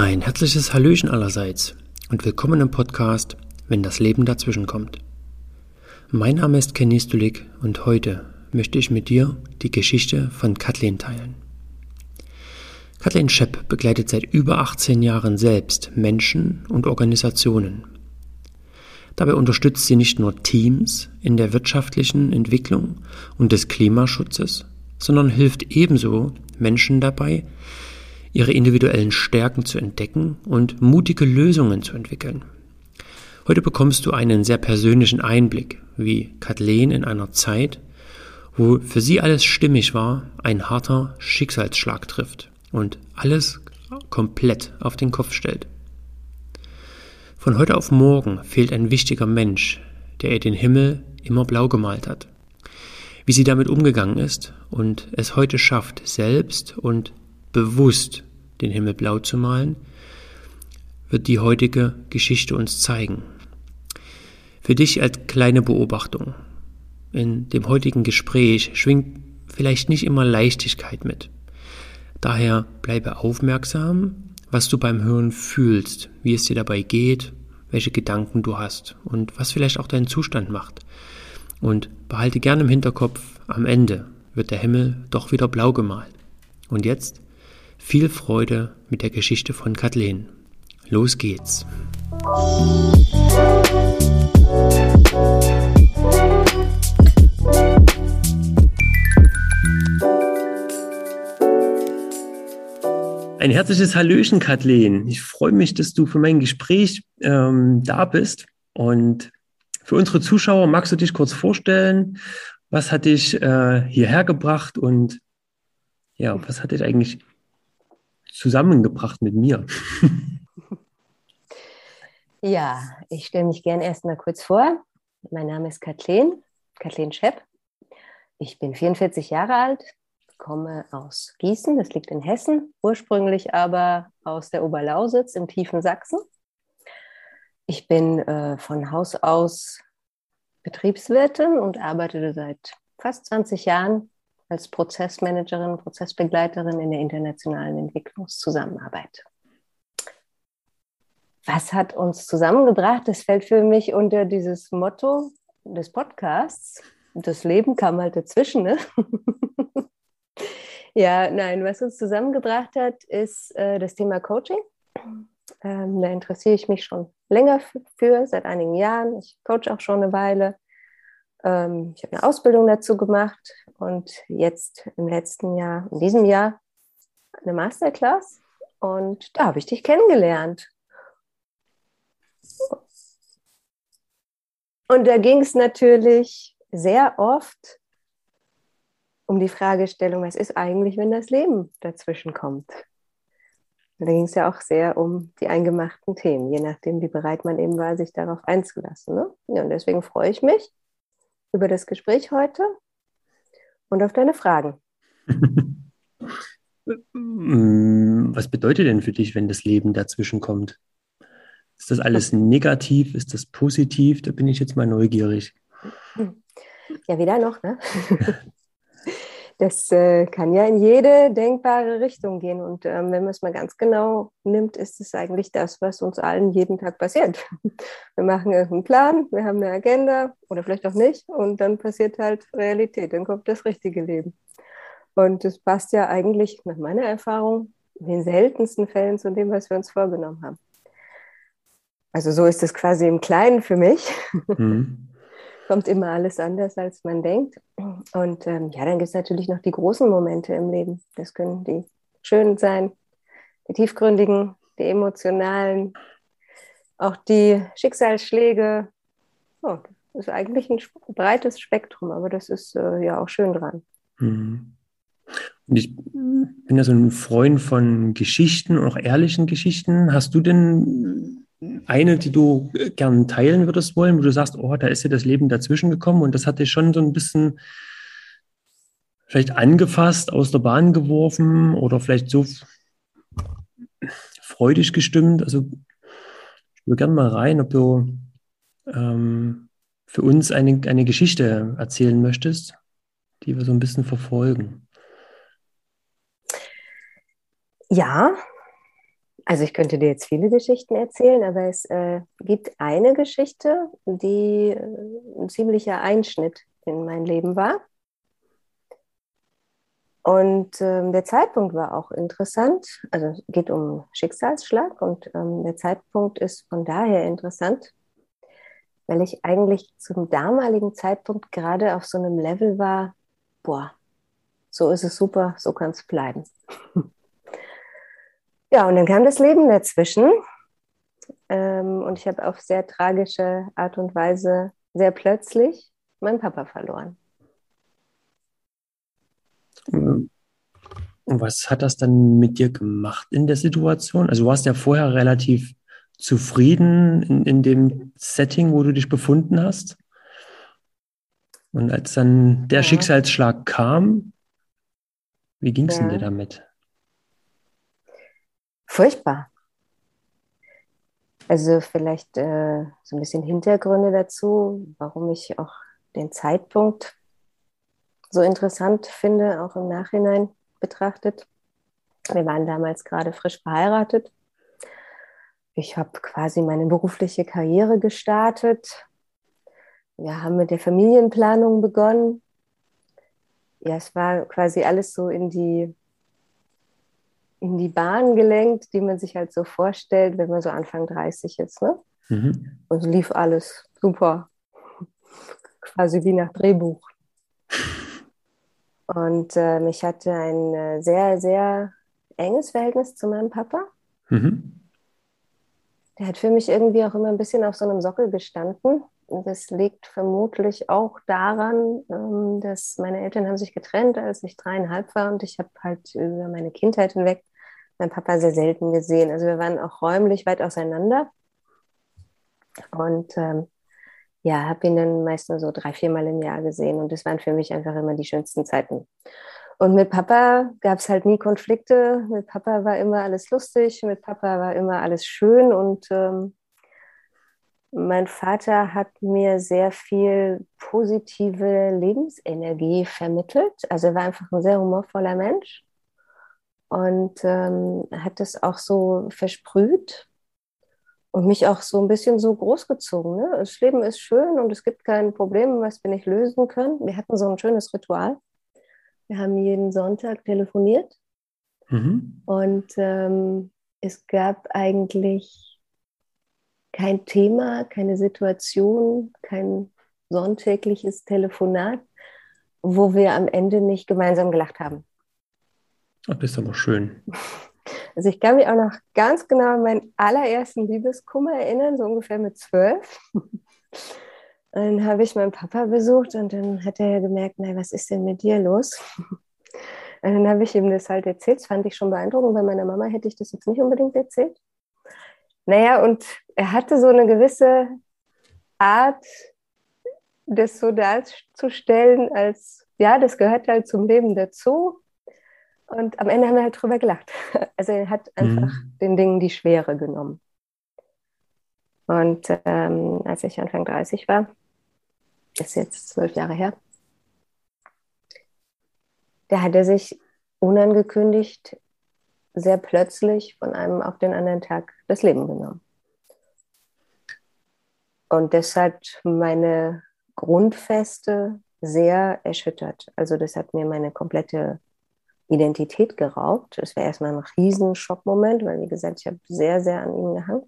Ein herzliches Hallöchen allerseits und willkommen im Podcast, wenn das Leben dazwischen kommt. Mein Name ist Kenny Stulik und heute möchte ich mit dir die Geschichte von Kathleen teilen. Kathleen Schepp begleitet seit über 18 Jahren selbst Menschen und Organisationen. Dabei unterstützt sie nicht nur Teams in der wirtschaftlichen Entwicklung und des Klimaschutzes, sondern hilft ebenso Menschen dabei, ihre individuellen Stärken zu entdecken und mutige Lösungen zu entwickeln. Heute bekommst du einen sehr persönlichen Einblick, wie Kathleen in einer Zeit, wo für sie alles stimmig war, ein harter Schicksalsschlag trifft und alles komplett auf den Kopf stellt. Von heute auf morgen fehlt ein wichtiger Mensch, der ihr den Himmel immer blau gemalt hat. Wie sie damit umgegangen ist und es heute schafft, selbst und bewusst den Himmel blau zu malen, wird die heutige Geschichte uns zeigen. Für dich als kleine Beobachtung. In dem heutigen Gespräch schwingt vielleicht nicht immer Leichtigkeit mit. Daher bleibe aufmerksam, was du beim Hören fühlst, wie es dir dabei geht, welche Gedanken du hast und was vielleicht auch deinen Zustand macht. Und behalte gerne im Hinterkopf, am Ende wird der Himmel doch wieder blau gemalt. Und jetzt viel Freude mit der Geschichte von Kathleen. Los geht's. Ein herzliches Hallöchen, Kathleen. Ich freue mich, dass du für mein Gespräch ähm, da bist. Und für unsere Zuschauer magst du dich kurz vorstellen? Was hat dich äh, hierher gebracht und ja, was hat dich eigentlich zusammengebracht mit mir. Ja, ich stelle mich gerne erstmal kurz vor. Mein Name ist Kathleen, Kathleen Schepp. Ich bin 44 Jahre alt, komme aus Gießen, das liegt in Hessen, ursprünglich aber aus der Oberlausitz im tiefen Sachsen. Ich bin äh, von Haus aus Betriebswirtin und arbeite seit fast 20 Jahren als Prozessmanagerin, Prozessbegleiterin in der internationalen Entwicklungszusammenarbeit. Was hat uns zusammengebracht? Das fällt für mich unter dieses Motto des Podcasts. Das Leben kam halt dazwischen. Ne? ja, nein, was uns zusammengebracht hat, ist äh, das Thema Coaching. Ähm, da interessiere ich mich schon länger für, seit einigen Jahren. Ich coach auch schon eine Weile. Ähm, ich habe eine Ausbildung dazu gemacht und jetzt im letzten Jahr, in diesem Jahr, eine Masterclass. Und da habe ich dich kennengelernt. Und da ging es natürlich sehr oft um die Fragestellung, was ist eigentlich, wenn das Leben dazwischen kommt? da ging es ja auch sehr um die eingemachten Themen, je nachdem, wie bereit man eben war, sich darauf einzulassen. Ne? Ja, und deswegen freue ich mich, über das Gespräch heute und auf deine Fragen. Was bedeutet denn für dich, wenn das Leben dazwischen kommt? Ist das alles negativ? Ist das positiv? Da bin ich jetzt mal neugierig. Ja, weder noch, ne? das äh, kann ja in jede denkbare Richtung gehen. Und ähm, wenn man es mal ganz genau nimmt, ist es eigentlich das, was uns allen jeden Tag passiert. Wir machen einen Plan, wir haben eine Agenda oder vielleicht auch nicht. Und dann passiert halt Realität, dann kommt das richtige Leben. Und das passt ja eigentlich nach meiner Erfahrung in den seltensten Fällen zu dem, was wir uns vorgenommen haben. Also so ist es quasi im Kleinen für mich. Mhm kommt immer alles anders, als man denkt. Und ähm, ja, dann gibt es natürlich noch die großen Momente im Leben. Das können die schönen sein, die tiefgründigen, die emotionalen, auch die Schicksalsschläge. Oh, das ist eigentlich ein breites Spektrum, aber das ist äh, ja auch schön dran. Mhm. Und ich bin ja so ein Freund von Geschichten, auch ehrlichen Geschichten. Hast du denn eine, die du äh, gern teilen würdest wollen, wo du sagst, oh, da ist dir das Leben dazwischen gekommen und das hat dich schon so ein bisschen vielleicht angefasst, aus der Bahn geworfen oder vielleicht so freudig gestimmt? Also ich würde gerne mal rein, ob du ähm, für uns eine, eine Geschichte erzählen möchtest, die wir so ein bisschen verfolgen. Ja, Also ich könnte dir jetzt viele Geschichten erzählen, aber es äh, gibt eine Geschichte, die äh, ein ziemlicher Einschnitt in mein Leben war. Und ähm, der Zeitpunkt war auch interessant. Also es geht um Schicksalsschlag und ähm, der Zeitpunkt ist von daher interessant, weil ich eigentlich zum damaligen Zeitpunkt gerade auf so einem Level war, boah, so ist es super, so kann es bleiben. Ja, und dann kam das Leben dazwischen. Ähm, und ich habe auf sehr tragische Art und Weise sehr plötzlich meinen Papa verloren. Und was hat das dann mit dir gemacht in der Situation? Also du warst ja vorher relativ zufrieden in, in dem Setting, wo du dich befunden hast. Und als dann der ja. Schicksalsschlag kam, wie ging es ja. dir damit? Furchtbar. Also vielleicht äh, so ein bisschen Hintergründe dazu, warum ich auch den Zeitpunkt so interessant finde, auch im Nachhinein betrachtet. Wir waren damals gerade frisch verheiratet. Ich habe quasi meine berufliche Karriere gestartet. Wir haben mit der Familienplanung begonnen. Ja, es war quasi alles so in die in die Bahn gelenkt, die man sich halt so vorstellt, wenn man so Anfang 30 ist. Ne? Mhm. Und lief alles super. Quasi wie nach Drehbuch. Und äh, ich hatte ein äh, sehr, sehr enges Verhältnis zu meinem Papa. Mhm. Der hat für mich irgendwie auch immer ein bisschen auf so einem Sockel gestanden. Und das liegt vermutlich auch daran, ähm, dass meine Eltern haben sich getrennt, als ich dreieinhalb war und ich habe halt über meine Kindheit hinweg mein Papa sehr selten gesehen. Also wir waren auch räumlich weit auseinander. Und ähm, ja, habe ihn dann meist nur so drei, viermal im Jahr gesehen. Und das waren für mich einfach immer die schönsten Zeiten. Und mit Papa gab es halt nie Konflikte. Mit Papa war immer alles lustig. Mit Papa war immer alles schön. Und ähm, mein Vater hat mir sehr viel positive Lebensenergie vermittelt. Also er war einfach ein sehr humorvoller Mensch und ähm, hat das auch so versprüht und mich auch so ein bisschen so großgezogen. Ne? Das Leben ist schön und es gibt kein Problem, was wir nicht lösen können. Wir hatten so ein schönes Ritual. Wir haben jeden Sonntag telefoniert mhm. und ähm, es gab eigentlich kein Thema, keine Situation, kein sonntägliches Telefonat, wo wir am Ende nicht gemeinsam gelacht haben. Das ist aber schön. Also ich kann mich auch noch ganz genau an meinen allerersten Liebeskummer erinnern, so ungefähr mit zwölf. Dann habe ich meinen Papa besucht und dann hat er ja gemerkt, na, was ist denn mit dir los? Und dann habe ich ihm das halt erzählt. Das fand ich schon beeindruckend. Bei meiner Mama hätte ich das jetzt nicht unbedingt erzählt. Naja, und er hatte so eine gewisse Art, das so darzustellen, als ja, das gehört halt zum Leben dazu. Und am Ende haben wir halt drüber gelacht. Also er hat einfach mhm. den Dingen die Schwere genommen. Und ähm, als ich Anfang 30 war, ist jetzt zwölf Jahre her, da hat er sich unangekündigt sehr plötzlich von einem auf den anderen Tag das Leben genommen. Und das hat meine Grundfeste sehr erschüttert. Also das hat mir meine komplette Identität geraubt. Das wäre erstmal ein riesen Schockmoment, weil wie gesagt, ich habe sehr, sehr an ihm gehangen.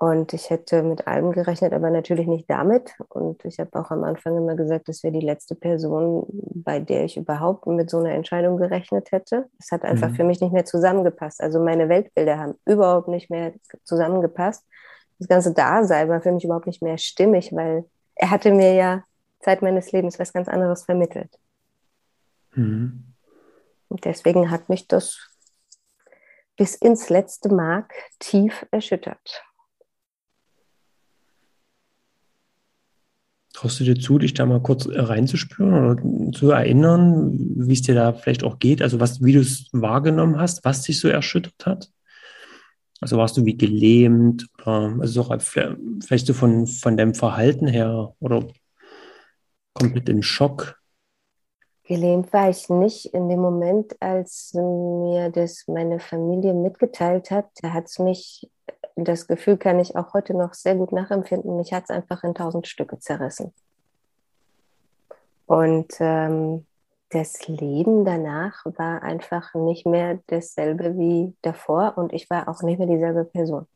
Und ich hätte mit allem gerechnet, aber natürlich nicht damit. Und ich habe auch am Anfang immer gesagt, das wäre die letzte Person, bei der ich überhaupt mit so einer Entscheidung gerechnet hätte. Es hat einfach mhm. für mich nicht mehr zusammengepasst. Also meine Weltbilder haben überhaupt nicht mehr zusammengepasst. Das ganze Dasein war für mich überhaupt nicht mehr stimmig, weil er hatte mir ja Zeit meines Lebens was ganz anderes vermittelt. Mhm. Und deswegen hat mich das bis ins letzte Mark tief erschüttert. Traust du dir zu, dich da mal kurz reinzuspüren oder zu erinnern, wie es dir da vielleicht auch geht? Also was, wie du es wahrgenommen hast, was dich so erschüttert hat? Also warst du wie gelähmt oder also auch vielleicht so von, von deinem Verhalten her oder komplett im Schock? Gelähmt war ich nicht in dem Moment, als mir das meine Familie mitgeteilt hat. Da hat es mich, das Gefühl kann ich auch heute noch sehr gut nachempfinden, mich hat es einfach in tausend Stücke zerrissen. Und ähm, das Leben danach war einfach nicht mehr dasselbe wie davor und ich war auch nicht mehr dieselbe Person.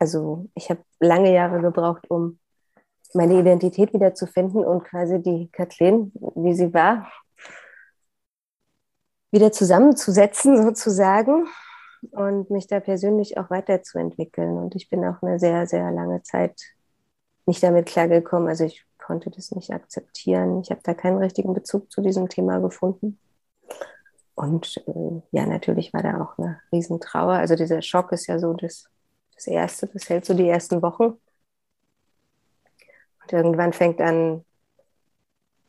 Also ich habe lange Jahre gebraucht, um meine Identität wiederzufinden und quasi die Kathleen, wie sie war, wieder zusammenzusetzen sozusagen und mich da persönlich auch weiterzuentwickeln. Und ich bin auch eine sehr, sehr lange Zeit nicht damit klargekommen. Also ich konnte das nicht akzeptieren. Ich habe da keinen richtigen Bezug zu diesem Thema gefunden. Und äh, ja, natürlich war da auch eine Riesentrauer. Also dieser Schock ist ja so das, das Erste, das hält so die ersten Wochen. Und irgendwann fängt an,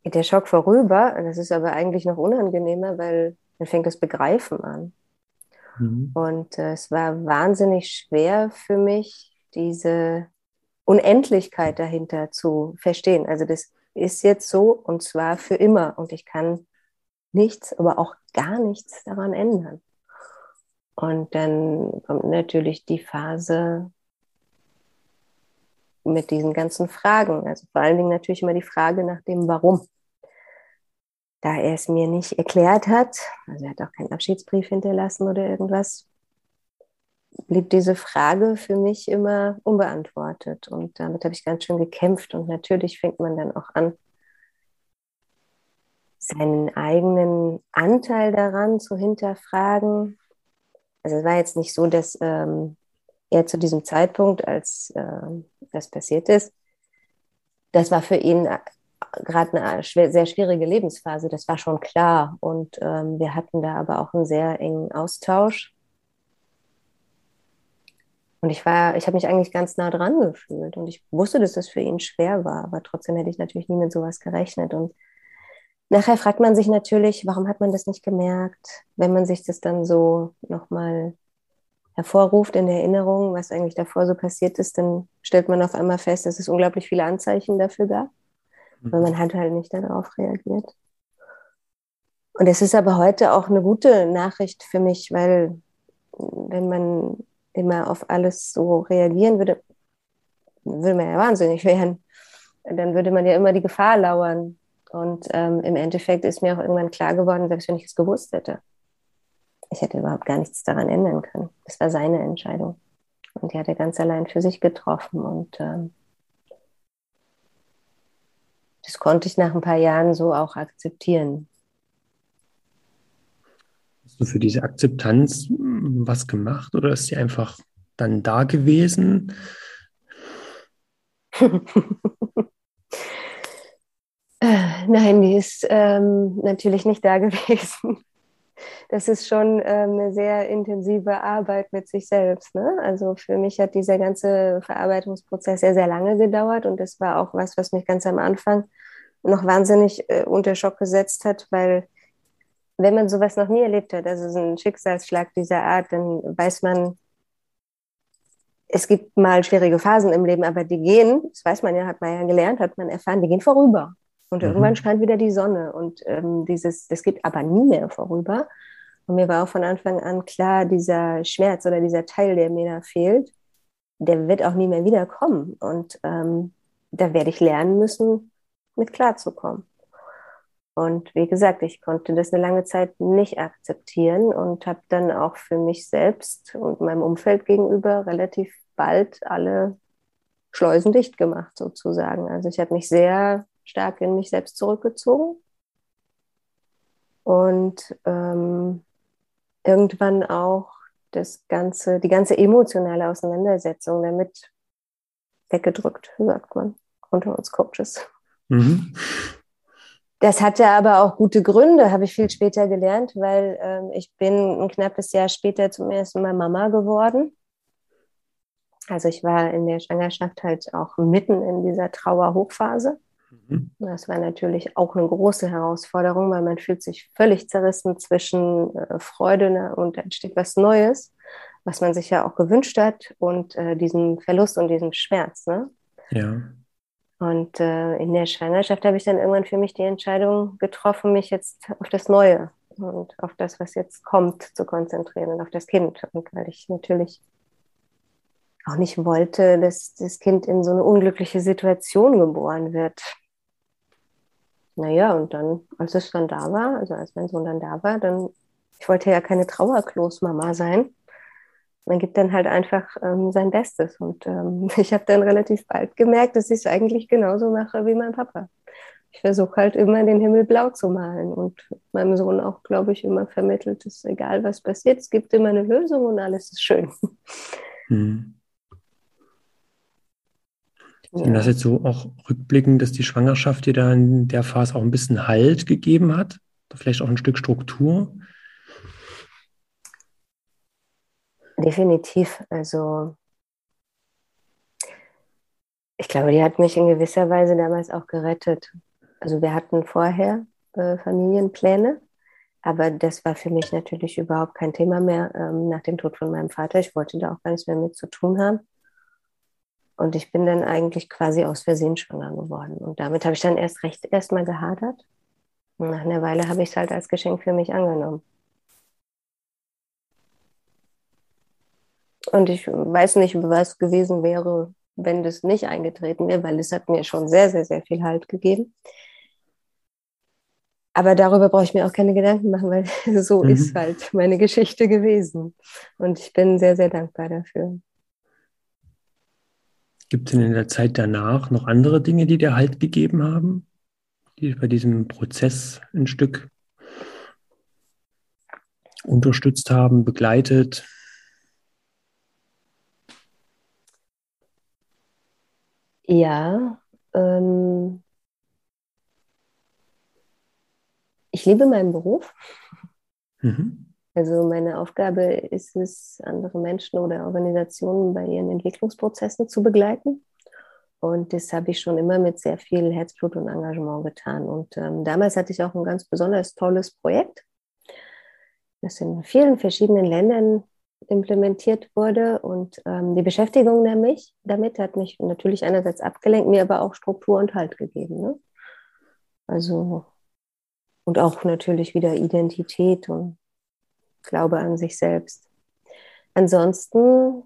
geht der Schock vorüber. Und das ist aber eigentlich noch unangenehmer, weil dann fängt das Begreifen an. Mhm. Und äh, es war wahnsinnig schwer für mich, diese Unendlichkeit dahinter zu verstehen. Also das ist jetzt so und zwar für immer und ich kann nichts, aber auch gar nichts daran ändern. Und dann kommt natürlich die Phase mit diesen ganzen Fragen. Also vor allen Dingen natürlich immer die Frage nach dem Warum da er es mir nicht erklärt hat, also er hat auch keinen Abschiedsbrief hinterlassen oder irgendwas, blieb diese Frage für mich immer unbeantwortet. Und damit habe ich ganz schön gekämpft. Und natürlich fängt man dann auch an, seinen eigenen Anteil daran zu hinterfragen. Also es war jetzt nicht so, dass ähm, er zu diesem Zeitpunkt, als äh, das passiert ist, das war für ihn gerade eine sehr schwierige Lebensphase, das war schon klar. Und ähm, wir hatten da aber auch einen sehr engen Austausch. Und ich war, ich habe mich eigentlich ganz nah dran gefühlt und ich wusste, dass das für ihn schwer war, aber trotzdem hätte ich natürlich nie mit sowas gerechnet. Und nachher fragt man sich natürlich, warum hat man das nicht gemerkt, wenn man sich das dann so nochmal hervorruft in der Erinnerung, was eigentlich davor so passiert ist, dann stellt man auf einmal fest, dass es unglaublich viele Anzeichen dafür gab. Weil man hat halt nicht darauf reagiert. Und es ist aber heute auch eine gute Nachricht für mich, weil wenn man immer auf alles so reagieren würde, würde man ja wahnsinnig werden. Dann würde man ja immer die Gefahr lauern. Und ähm, im Endeffekt ist mir auch irgendwann klar geworden, selbst wenn ich es gewusst hätte, ich hätte überhaupt gar nichts daran ändern können. Es war seine Entscheidung. Und die hat er ganz allein für sich getroffen. Und ähm, das konnte ich nach ein paar Jahren so auch akzeptieren. Hast du für diese Akzeptanz hm, was gemacht oder ist sie einfach dann da gewesen? Nein, die ist ähm, natürlich nicht da gewesen. Das ist schon ähm, eine sehr intensive Arbeit mit sich selbst. Ne? Also für mich hat dieser ganze Verarbeitungsprozess sehr, sehr lange gedauert und das war auch was, was mich ganz am Anfang noch wahnsinnig äh, unter Schock gesetzt hat, weil wenn man sowas noch nie erlebt hat, also so ein Schicksalsschlag dieser Art, dann weiß man, es gibt mal schwierige Phasen im Leben, aber die gehen, das weiß man ja, hat man ja gelernt, hat man erfahren, die gehen vorüber. Und mhm. irgendwann scheint wieder die Sonne. Und ähm, dieses, das geht aber nie mehr vorüber. Und mir war auch von Anfang an klar, dieser Schmerz oder dieser Teil, der mir da fehlt, der wird auch nie mehr wiederkommen. Und ähm, da werde ich lernen müssen, mit klarzukommen. Und wie gesagt, ich konnte das eine lange Zeit nicht akzeptieren und habe dann auch für mich selbst und meinem Umfeld gegenüber relativ bald alle Schleusen dicht gemacht, sozusagen. Also ich habe mich sehr stark in mich selbst zurückgezogen und ähm, irgendwann auch das ganze, die ganze emotionale Auseinandersetzung damit weggedrückt, sagt man unter uns Coaches. Mhm. Das hatte aber auch gute Gründe, habe ich viel später gelernt, weil ähm, ich bin ein knappes Jahr später zum ersten Mal Mama geworden. Also ich war in der Schwangerschaft halt auch mitten in dieser Trauerhochphase. Mhm. Das war natürlich auch eine große Herausforderung, weil man fühlt sich völlig zerrissen zwischen äh, Freude ne, und entsteht was Neues, was man sich ja auch gewünscht hat und äh, diesem Verlust und diesem Schmerz. Ne? Ja. Und äh, in der Schwangerschaft habe ich dann irgendwann für mich die Entscheidung getroffen, mich jetzt auf das Neue und auf das, was jetzt kommt, zu konzentrieren und auf das Kind. Und weil ich natürlich auch nicht wollte, dass das Kind in so eine unglückliche Situation geboren wird. Naja, und dann, als es dann da war, also als mein Sohn dann da war, dann, ich wollte ja keine Trauerklos-Mama sein. Man gibt dann halt einfach ähm, sein Bestes. Und ähm, ich habe dann relativ bald gemerkt, dass ich es eigentlich genauso mache wie mein Papa. Ich versuche halt immer den Himmel blau zu malen und meinem Sohn auch, glaube ich, immer vermittelt, dass egal was passiert, es gibt immer eine Lösung und alles ist schön. Hm. Und das jetzt so auch rückblickend, dass die Schwangerschaft dir da in der Phase auch ein bisschen Halt gegeben hat? Vielleicht auch ein Stück Struktur? Definitiv. Also ich glaube, die hat mich in gewisser Weise damals auch gerettet. Also wir hatten vorher äh, Familienpläne, aber das war für mich natürlich überhaupt kein Thema mehr ähm, nach dem Tod von meinem Vater. Ich wollte da auch gar nichts mehr mit zu tun haben. Und ich bin dann eigentlich quasi aus Versehen schwanger geworden. Und damit habe ich dann erst recht erstmal gehadert. Und nach einer Weile habe ich es halt als Geschenk für mich angenommen. Und ich weiß nicht, was gewesen wäre, wenn das nicht eingetreten wäre, weil es hat mir schon sehr, sehr, sehr viel Halt gegeben. Aber darüber brauche ich mir auch keine Gedanken machen, weil so mhm. ist halt meine Geschichte gewesen. Und ich bin sehr, sehr dankbar dafür. Gibt es denn in der Zeit danach noch andere Dinge, die dir Halt gegeben haben, die bei diesem Prozess ein Stück unterstützt haben, begleitet? Ja, ähm, ich liebe meinen Beruf. Mhm. Also meine Aufgabe ist es, andere Menschen oder Organisationen bei ihren Entwicklungsprozessen zu begleiten. Und das habe ich schon immer mit sehr viel Herzblut und Engagement getan. Und ähm, damals hatte ich auch ein ganz besonders tolles Projekt, das in vielen verschiedenen Ländern implementiert wurde. Und ähm, die Beschäftigung nämlich, damit hat mich natürlich einerseits abgelenkt, mir aber auch Struktur und Halt gegeben. Ne? Also, und auch natürlich wieder Identität und Glaube an sich selbst. Ansonsten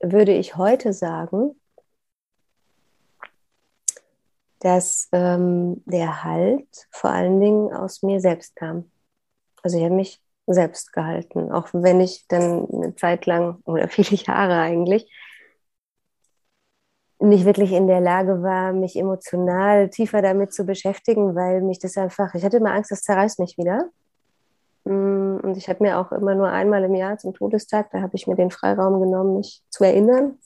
würde ich heute sagen, dass ähm, der Halt vor allen Dingen aus mir selbst kam. Also ich habe mich selbst gehalten, auch wenn ich dann eine Zeit lang oder viele Jahre eigentlich nicht wirklich in der Lage war, mich emotional tiefer damit zu beschäftigen, weil mich das einfach, ich hatte immer Angst, das zerreißt mich wieder. Mm, und ich habe mir auch immer nur einmal im Jahr zum Todestag, da habe ich mir den Freiraum genommen, mich zu erinnern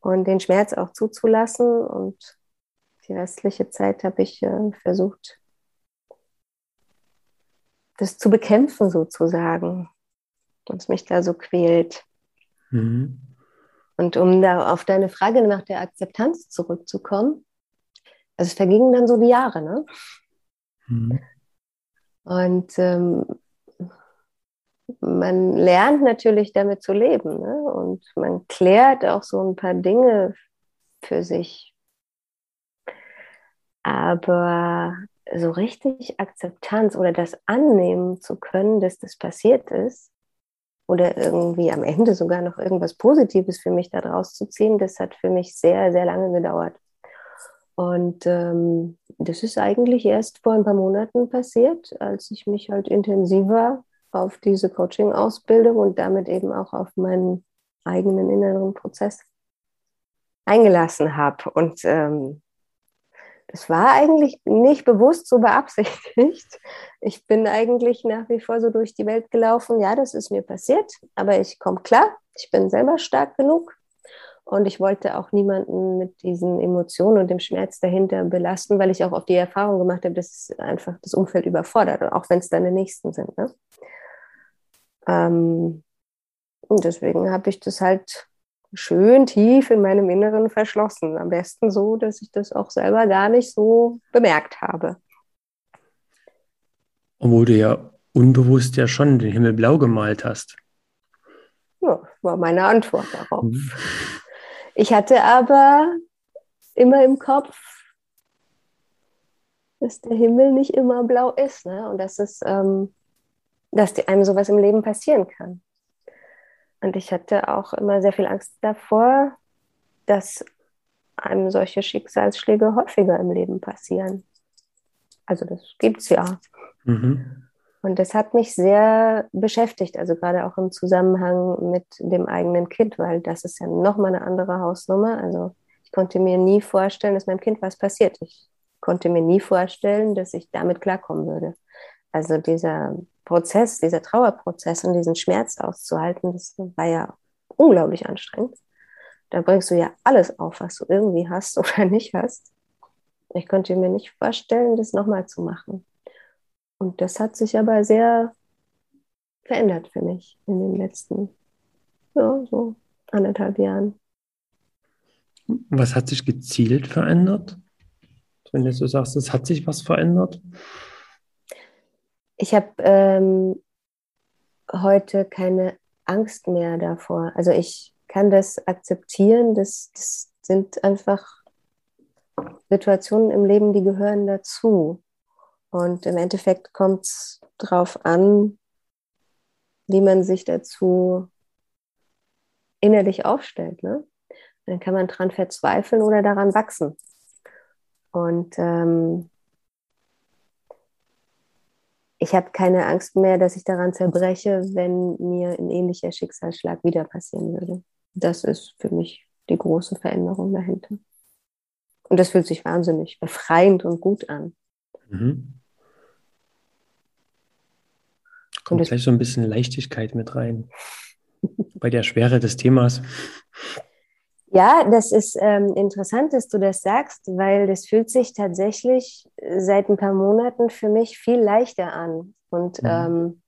und den Schmerz auch zuzulassen. Und die restliche Zeit habe ich äh, versucht, das zu bekämpfen sozusagen, was mich da so quält. Mhm. Und um da auf deine Frage nach der Akzeptanz zurückzukommen, also es vergingen dann so die Jahre, ne? Mhm. Und ähm, man lernt natürlich damit zu leben ne? und man klärt auch so ein paar Dinge für sich. Aber so richtig Akzeptanz oder das annehmen zu können, dass das passiert ist oder irgendwie am Ende sogar noch irgendwas Positives für mich daraus zu ziehen, das hat für mich sehr, sehr lange gedauert. Und ähm, das ist eigentlich erst vor ein paar Monaten passiert, als ich mich halt intensiver auf diese Coaching-Ausbildung und damit eben auch auf meinen eigenen inneren Prozess eingelassen habe. Und ähm, das war eigentlich nicht bewusst so beabsichtigt. Ich bin eigentlich nach wie vor so durch die Welt gelaufen. Ja, das ist mir passiert, aber ich komme klar. Ich bin selber stark genug. Und ich wollte auch niemanden mit diesen Emotionen und dem Schmerz dahinter belasten, weil ich auch auf die Erfahrung gemacht habe, dass einfach das Umfeld überfordert, auch wenn es deine Nächsten sind. Ne? Ähm, und deswegen habe ich das halt schön tief in meinem Inneren verschlossen. Am besten so, dass ich das auch selber gar nicht so bemerkt habe. Obwohl du ja unbewusst ja schon den Himmel blau gemalt hast. Ja, war meine Antwort darauf. Mhm. Ich hatte aber immer im Kopf, dass der Himmel nicht immer blau ist ne? und dass, es, ähm, dass einem sowas im Leben passieren kann. Und ich hatte auch immer sehr viel Angst davor, dass einem solche Schicksalsschläge häufiger im Leben passieren. Also das gibt es ja. Mhm. Und das hat mich sehr beschäftigt, also gerade auch im Zusammenhang mit dem eigenen Kind, weil das ist ja nochmal eine andere Hausnummer. Also ich konnte mir nie vorstellen, dass meinem Kind was passiert. Ich konnte mir nie vorstellen, dass ich damit klarkommen würde. Also dieser Prozess, dieser Trauerprozess und diesen Schmerz auszuhalten, das war ja unglaublich anstrengend. Da bringst du ja alles auf, was du irgendwie hast oder nicht hast. Ich konnte mir nicht vorstellen, das nochmal zu machen. Und das hat sich aber sehr verändert für mich in den letzten, ja, so anderthalb Jahren. Was hat sich gezielt verändert? Wenn du so sagst, es hat sich was verändert? Ich habe ähm, heute keine Angst mehr davor. Also ich kann das akzeptieren. Das, das sind einfach Situationen im Leben, die gehören dazu. Und im Endeffekt kommt es darauf an, wie man sich dazu innerlich aufstellt. Ne? Dann kann man daran verzweifeln oder daran wachsen. Und ähm, ich habe keine Angst mehr, dass ich daran zerbreche, wenn mir ein ähnlicher Schicksalsschlag wieder passieren würde. Das ist für mich die große Veränderung dahinter. Und das fühlt sich wahnsinnig befreiend und gut an. Mhm. Kommt gleich so ein bisschen Leichtigkeit mit rein bei der Schwere des Themas. Ja, das ist ähm, interessant, dass du das sagst, weil das fühlt sich tatsächlich seit ein paar Monaten für mich viel leichter an. Und mhm. ähm,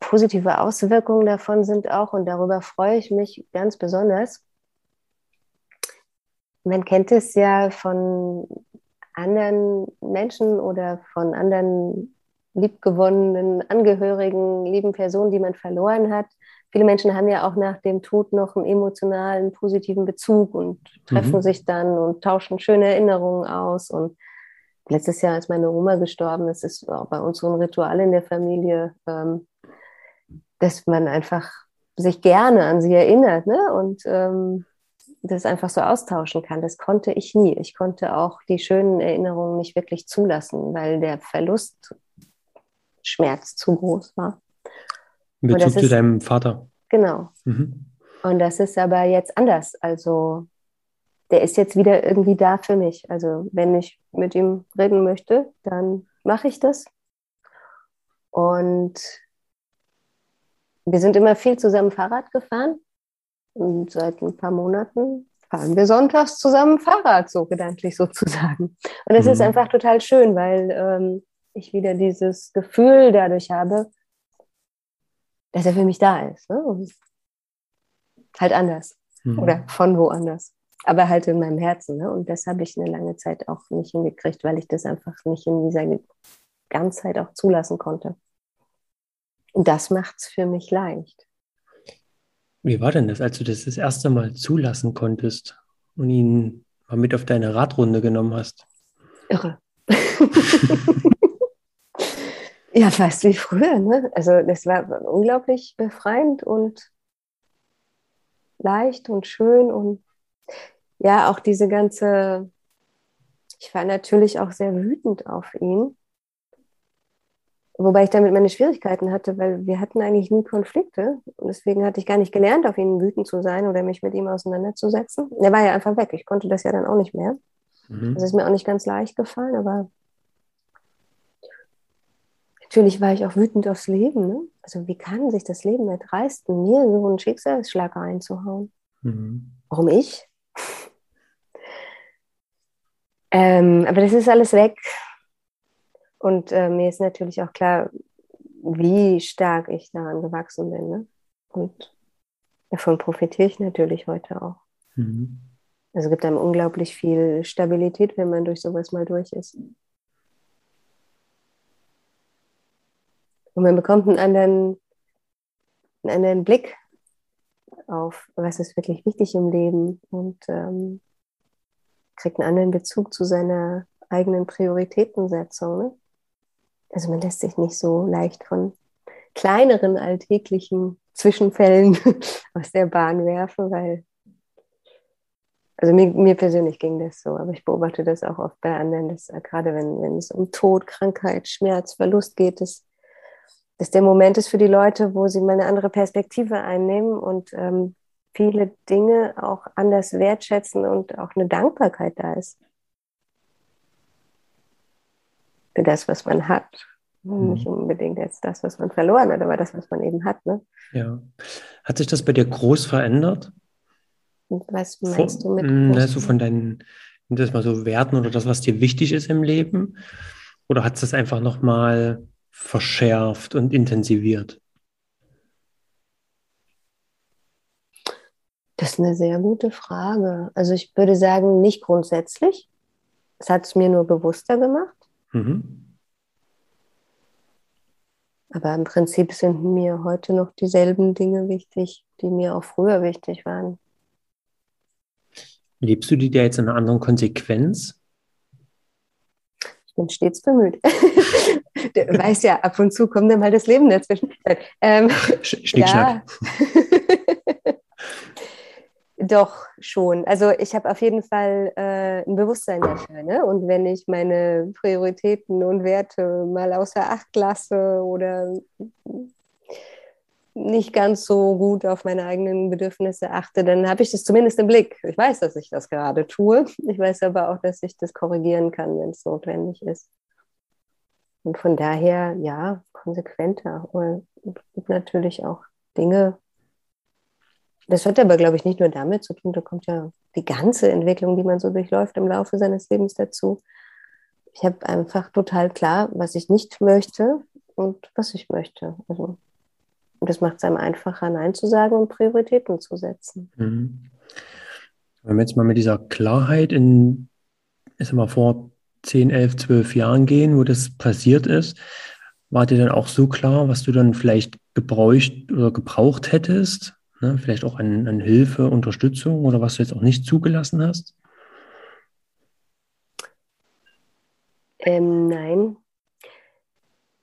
positive Auswirkungen davon sind auch, und darüber freue ich mich ganz besonders. Man kennt es ja von anderen Menschen oder von anderen liebgewonnenen Angehörigen, lieben Personen, die man verloren hat. Viele Menschen haben ja auch nach dem Tod noch einen emotionalen, positiven Bezug und treffen mhm. sich dann und tauschen schöne Erinnerungen aus. Und letztes Jahr, als meine Oma gestorben ist, ist auch bei uns so ein Ritual in der Familie, ähm, dass man einfach sich gerne an sie erinnert ne? und ähm, das einfach so austauschen kann. Das konnte ich nie. Ich konnte auch die schönen Erinnerungen nicht wirklich zulassen, weil der Verlust Schmerz zu groß war. In Bezug zu ist, deinem Vater. Genau. Mhm. Und das ist aber jetzt anders. Also der ist jetzt wieder irgendwie da für mich. Also wenn ich mit ihm reden möchte, dann mache ich das. Und wir sind immer viel zusammen Fahrrad gefahren. Und seit ein paar Monaten fahren wir sonntags zusammen Fahrrad, so gedanklich sozusagen. Und es mhm. ist einfach total schön, weil ähm, ich wieder dieses Gefühl dadurch habe, dass er für mich da ist. Ne? Halt anders mhm. oder von woanders. Aber halt in meinem Herzen. Ne? Und das habe ich eine lange Zeit auch nicht hingekriegt, weil ich das einfach nicht in dieser Ganzheit auch zulassen konnte. Und das macht es für mich leicht. Wie war denn das, als du das das erste Mal zulassen konntest und ihn mal mit auf deine Radrunde genommen hast? Irre. Ja, fast wie früher. Ne? Also das war unglaublich befreiend und leicht und schön und ja, auch diese ganze, ich war natürlich auch sehr wütend auf ihn, wobei ich damit meine Schwierigkeiten hatte, weil wir hatten eigentlich nie Konflikte und deswegen hatte ich gar nicht gelernt, auf ihn wütend zu sein oder mich mit ihm auseinanderzusetzen. Er war ja einfach weg, ich konnte das ja dann auch nicht mehr. Mhm. Das ist mir auch nicht ganz leicht gefallen, aber Natürlich war ich auch wütend aufs Leben. Ne? Also wie kann sich das Leben erdreisten, mir so einen Schicksalsschlag einzuhauen? Mhm. Warum ich? ähm, aber das ist alles weg. Und äh, mir ist natürlich auch klar, wie stark ich daran gewachsen bin. Ne? Und davon profitiere ich natürlich heute auch. Mhm. Also es gibt einem unglaublich viel Stabilität, wenn man durch sowas mal durch ist. Und man bekommt einen anderen, einen anderen Blick auf, was ist wirklich wichtig im Leben und ähm, kriegt einen anderen Bezug zu seiner eigenen Prioritätensetzung. Ne? Also man lässt sich nicht so leicht von kleineren alltäglichen Zwischenfällen aus der Bahn werfen, weil, also mir, mir, persönlich ging das so, aber ich beobachte das auch oft bei anderen, dass äh, gerade wenn, wenn es um Tod, Krankheit, Schmerz, Verlust geht, dass, dass der Moment ist für die Leute, wo sie mal eine andere Perspektive einnehmen und ähm, viele Dinge auch anders wertschätzen und auch eine Dankbarkeit da ist. Für das, was man hat. Mhm. Nicht unbedingt jetzt das, was man verloren hat, aber das, was man eben hat. Ne? Ja. Hat sich das bei dir groß verändert? Was meinst von, du mit mm, groß? So von deinen, das mal so Werten oder das, was dir wichtig ist im Leben? Oder hat es das einfach nochmal verschärft und intensiviert? Das ist eine sehr gute Frage. Also ich würde sagen, nicht grundsätzlich. Es hat es mir nur bewusster gemacht. Mhm. Aber im Prinzip sind mir heute noch dieselben Dinge wichtig, die mir auch früher wichtig waren. Lebst du die dir jetzt in einer anderen Konsequenz? Ich bin stets bemüht. du weißt ja, ab und zu kommt dann mal das Leben dazwischen. Ähm, Schnickschnack. Ja. Doch, schon. Also ich habe auf jeden Fall äh, ein Bewusstsein dafür. Ne? Und wenn ich meine Prioritäten und Werte mal außer Acht lasse oder nicht ganz so gut auf meine eigenen Bedürfnisse achte, dann habe ich das zumindest im Blick. Ich weiß, dass ich das gerade tue. Ich weiß aber auch, dass ich das korrigieren kann, wenn es notwendig ist. Und von daher, ja, konsequenter. Und natürlich auch Dinge das hat aber, glaube ich, nicht nur damit zu tun, da kommt ja die ganze Entwicklung, die man so durchläuft im Laufe seines Lebens dazu. Ich habe einfach total klar, was ich nicht möchte und was ich möchte. Also, und das macht es einem einfacher, Nein zu sagen und Prioritäten zu setzen. Mhm. Wenn wir jetzt mal mit dieser Klarheit in, ich sag mal, vor 10, 11, 12 Jahren gehen, wo das passiert ist, war dir dann auch so klar, was du dann vielleicht gebraucht oder gebraucht hättest, Ne? Vielleicht auch an, an Hilfe, Unterstützung oder was du jetzt auch nicht zugelassen hast? Ähm, nein,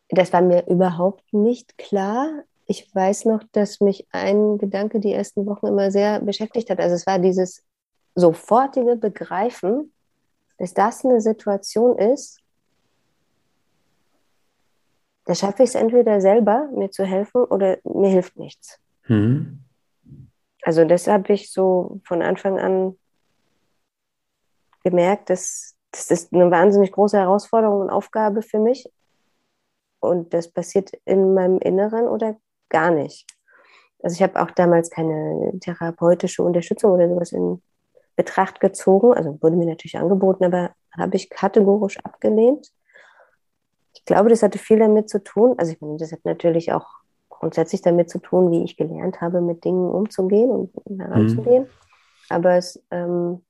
das war mir überhaupt nicht klar. Ich weiß noch, dass mich ein Gedanke die ersten Wochen immer sehr beschäftigt hat. Also es war dieses sofortige Begreifen, dass das eine Situation ist, da schaffe ich es entweder selber, mir zu helfen, oder mir hilft nichts. Mhm also das habe ich so von Anfang an gemerkt, dass das ist eine wahnsinnig große Herausforderung und Aufgabe für mich. Und das passiert in meinem Inneren oder gar nicht. Also ich habe auch damals keine therapeutische Unterstützung oder sowas in Betracht gezogen. Also wurde mir natürlich angeboten, aber habe ich kategorisch abgelehnt. Ich glaube, das hatte viel damit zu tun. Also ich meine, das hat natürlich auch grundsätzlich damit zu tun, wie ich gelernt habe, mit Dingen umzugehen und heranzugehen. Mhm. Aber es, ähm,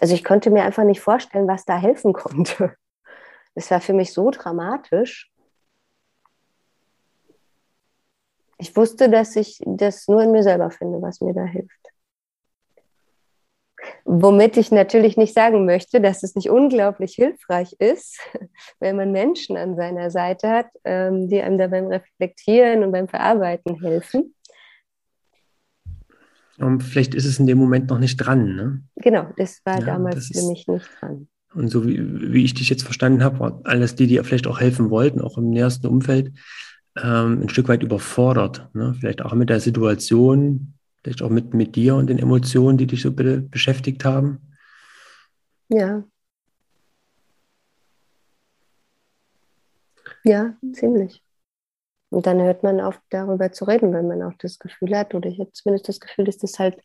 also ich konnte mir einfach nicht vorstellen, was da helfen konnte. Es war für mich so dramatisch. Ich wusste, dass ich das nur in mir selber finde, was mir da hilft. Womit ich natürlich nicht sagen möchte, dass es nicht unglaublich hilfreich ist, wenn man Menschen an seiner Seite hat, ähm, die einem da beim Reflektieren und beim Verarbeiten helfen. Und vielleicht ist es in dem Moment noch nicht dran. Ne? Genau, das war ja, damals das für mich nicht dran. Und so wie, wie ich dich jetzt verstanden habe, war alles die, die vielleicht auch helfen wollten, auch im nähersten Umfeld, ähm, ein Stück weit überfordert. Ne? Vielleicht auch mit der Situation, vielleicht auch mit, mit dir und den Emotionen, die dich so be beschäftigt haben? Ja. Ja, ziemlich. Und dann hört man auf, darüber zu reden, weil man auch das Gefühl hat, oder ich habe zumindest das Gefühl, dass das halt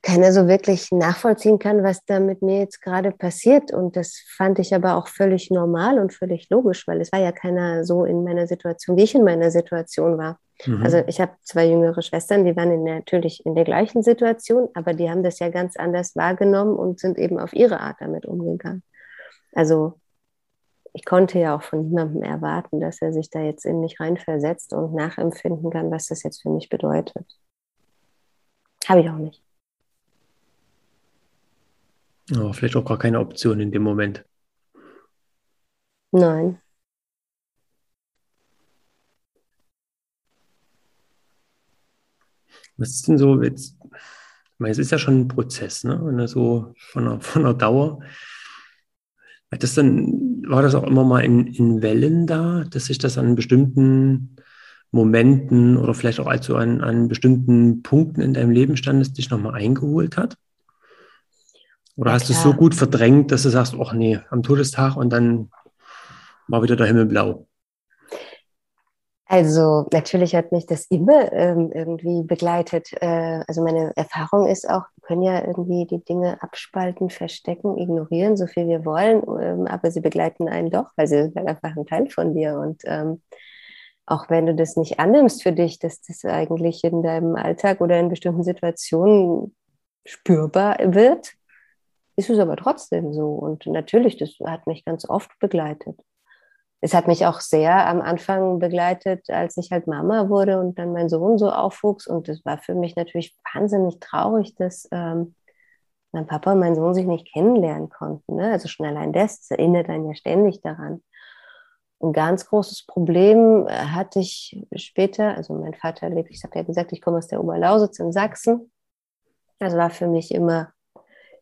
keiner so wirklich nachvollziehen kann, was da mit mir jetzt gerade passiert. Und das fand ich aber auch völlig normal und völlig logisch, weil es war ja keiner so in meiner Situation, wie ich in meiner Situation war. Mhm. Also ich habe zwei jüngere Schwestern, die waren in der, natürlich in der gleichen Situation, aber die haben das ja ganz anders wahrgenommen und sind eben auf ihre Art damit umgegangen. Also ich konnte ja auch von niemandem erwarten, dass er sich da jetzt in mich reinversetzt und nachempfinden kann, was das jetzt für mich bedeutet. Habe ich auch nicht. Oh, vielleicht auch gar keine Option in dem Moment. Nein. Was ist denn so jetzt? Ich meine, es ist ja schon ein Prozess, ne? Wenn er so von der, von der Dauer. Hat das dann, war das auch immer mal in, in Wellen da, dass sich das an bestimmten Momenten oder vielleicht auch also an, an bestimmten Punkten in deinem Leben standest, dich nochmal eingeholt hat? Oder ja, hast du es so gut verdrängt, dass du sagst, ach nee, am Todestag und dann war wieder der Himmel blau? Also natürlich hat mich das immer ähm, irgendwie begleitet. Äh, also meine Erfahrung ist auch, wir können ja irgendwie die Dinge abspalten, verstecken, ignorieren, so viel wir wollen, ähm, aber sie begleiten einen doch, weil sie sind halt einfach ein Teil von dir. Und ähm, auch wenn du das nicht annimmst für dich, dass das eigentlich in deinem Alltag oder in bestimmten Situationen spürbar wird, ist es aber trotzdem so. Und natürlich, das hat mich ganz oft begleitet es hat mich auch sehr am Anfang begleitet, als ich halt Mama wurde und dann mein Sohn so aufwuchs. Und es war für mich natürlich wahnsinnig traurig, dass ähm, mein Papa und mein Sohn sich nicht kennenlernen konnten. Ne? Also schon allein das, das erinnert einen ja ständig daran. Ein ganz großes Problem äh, hatte ich später, also mein Vater lebt, ich habe ja gesagt, ich komme aus der Oberlausitz in Sachsen. Also war für mich immer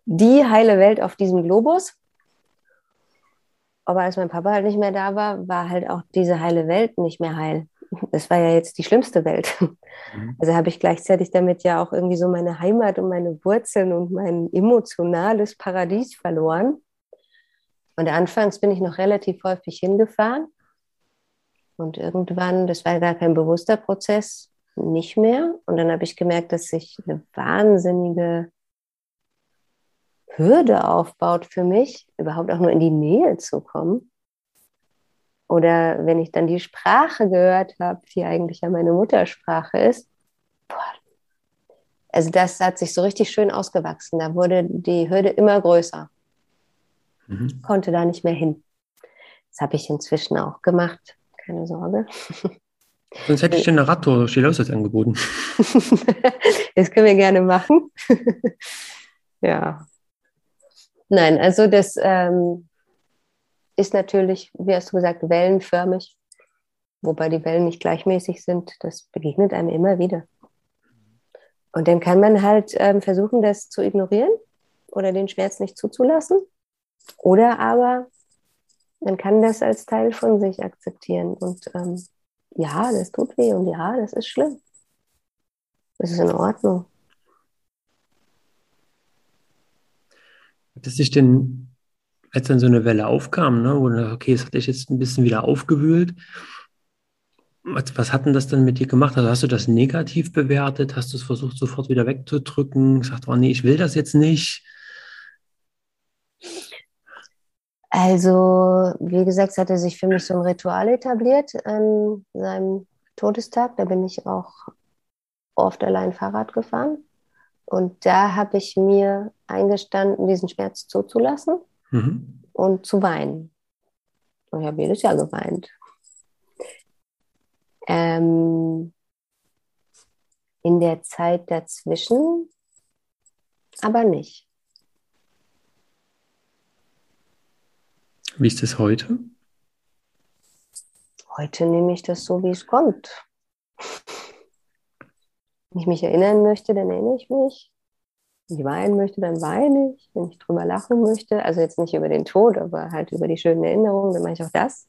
die heile Welt auf diesem Globus. Aber als mein Papa halt nicht mehr da war, war halt auch diese heile Welt nicht mehr heil. Das war ja jetzt die schlimmste Welt. Mhm. Also habe ich gleichzeitig damit ja auch irgendwie so meine Heimat und meine Wurzeln und mein emotionales Paradies verloren. Und anfangs bin ich noch relativ häufig hingefahren. Und irgendwann, das war gar kein bewusster Prozess, nicht mehr. Und dann habe ich gemerkt, dass ich eine wahnsinnige Hürde aufbaut für mich, überhaupt auch nur in die Nähe zu kommen. Oder wenn ich dann die Sprache gehört habe, die eigentlich ja meine Muttersprache ist, boah, also das hat sich so richtig schön ausgewachsen. Da wurde die Hürde immer größer. Mhm. Konnte da nicht mehr hin. Das habe ich inzwischen auch gemacht. Keine Sorge. Sonst hätte ich dir eine Radtour durch die Lausitz angeboten. das können wir gerne machen. ja, Nein, also das ähm, ist natürlich, wie hast du gesagt, wellenförmig, wobei die Wellen nicht gleichmäßig sind. Das begegnet einem immer wieder. Und dann kann man halt ähm, versuchen, das zu ignorieren oder den Schmerz nicht zuzulassen. Oder aber man kann das als Teil von sich akzeptieren. Und ähm, ja, das tut weh und ja, das ist schlimm. Das ist in Ordnung. Hat es sich denn, als dann so eine Welle aufkam, ne, wo du okay, es hat dich jetzt ein bisschen wieder aufgewühlt, was, was hat denn das dann mit dir gemacht? Also hast du das negativ bewertet? Hast du es versucht, sofort wieder wegzudrücken? Gesagt, oh nee, ich will das jetzt nicht? Also, wie gesagt, es hatte sich für mich so ein Ritual etabliert an seinem Todestag. Da bin ich auch oft allein Fahrrad gefahren. Und da habe ich mir eingestanden, diesen Schmerz zuzulassen mhm. und zu weinen. Und ich habe jedes Jahr geweint. Ähm, in der Zeit dazwischen aber nicht. Wie ist es heute? Heute nehme ich das so, wie es kommt. Wenn ich mich erinnern möchte, dann erinnere ich mich. Wenn ich weinen möchte, dann weine ich. Wenn ich drüber lachen möchte, also jetzt nicht über den Tod, aber halt über die schönen Erinnerungen, dann mache ich auch das.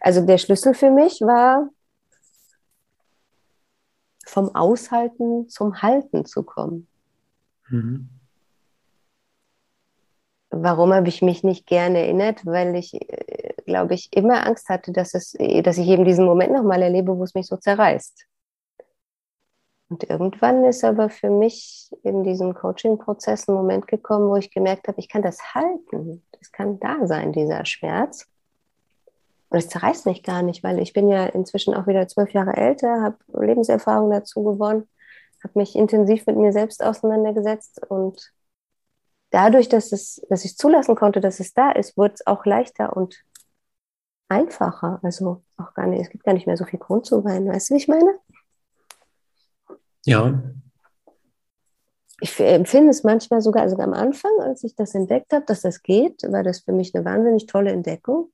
Also der Schlüssel für mich war, vom Aushalten zum Halten zu kommen. Mhm. Warum habe ich mich nicht gerne erinnert? Weil ich, äh, glaube ich, immer Angst hatte, dass, es, dass ich eben diesen Moment nochmal erlebe, wo es mich so zerreißt. Und irgendwann ist aber für mich in diesem Coaching-Prozess ein Moment gekommen, wo ich gemerkt habe, ich kann das halten. Das kann da sein, dieser Schmerz. Und es zerreißt mich gar nicht, weil ich bin ja inzwischen auch wieder zwölf Jahre älter, habe Lebenserfahrung dazu gewonnen, habe mich intensiv mit mir selbst auseinandergesetzt und dadurch, dass, es, dass ich zulassen konnte, dass es da ist, wurde es auch leichter und einfacher. Also auch gar nicht, es gibt gar nicht mehr so viel Grund zu weinen. Weißt du, wie ich meine? Ja. Ich empfinde es manchmal sogar, also am Anfang, als ich das entdeckt habe, dass das geht, war das für mich eine wahnsinnig tolle Entdeckung.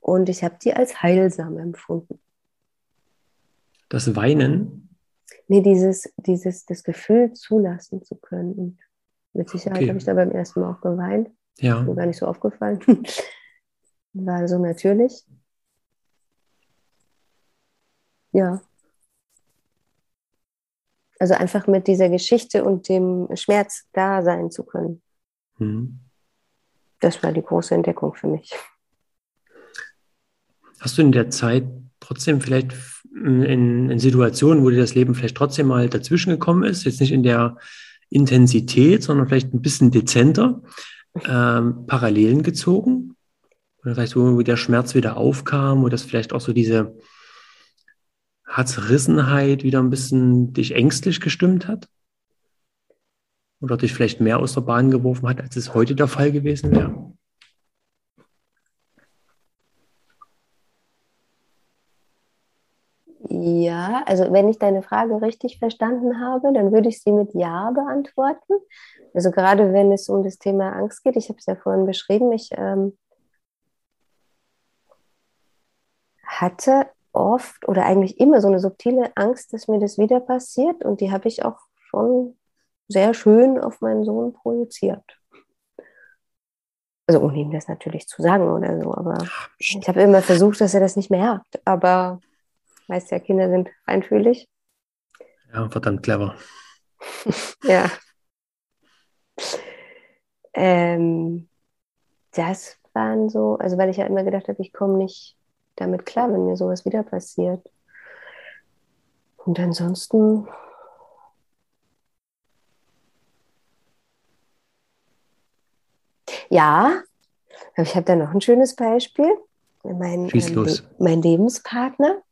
Und ich habe die als heilsam empfunden. Das Weinen? Nee, dieses, dieses, das Gefühl zulassen zu können. Und mit Sicherheit okay. habe ich da beim ersten Mal auch geweint. Ja. Mir gar nicht so aufgefallen. War so natürlich. Ja. Also einfach mit dieser Geschichte und dem Schmerz da sein zu können. Mhm. Das war die große Entdeckung für mich. Hast du in der Zeit trotzdem vielleicht in, in, Situationen, wo dir das Leben vielleicht trotzdem mal dazwischen gekommen ist, jetzt nicht in der Intensität, sondern vielleicht ein bisschen dezenter, ähm, Parallelen gezogen? Oder vielleicht, wo der Schmerz wieder aufkam, wo das vielleicht auch so diese Herzrissenheit wieder ein bisschen dich ängstlich gestimmt hat? Oder dich vielleicht mehr aus der Bahn geworfen hat, als es heute der Fall gewesen wäre? Ja, also wenn ich deine Frage richtig verstanden habe, dann würde ich sie mit Ja beantworten. Also gerade wenn es um das Thema Angst geht, ich habe es ja vorhin beschrieben, ich ähm, hatte oft oder eigentlich immer so eine subtile Angst, dass mir das wieder passiert und die habe ich auch schon sehr schön auf meinen Sohn projiziert. Also ohne ihm das natürlich zu sagen oder so, aber ich habe immer versucht, dass er das nicht merkt. Aber weißt ja, Kinder sind feinfühlig. Ja, verdammt clever. ja. Ähm, das waren so, also weil ich ja immer gedacht habe, ich komme nicht damit klar, wenn mir sowas wieder passiert. Und ansonsten. Ja, ich habe da noch ein schönes Beispiel. Mein, Schieß los. mein Lebenspartner.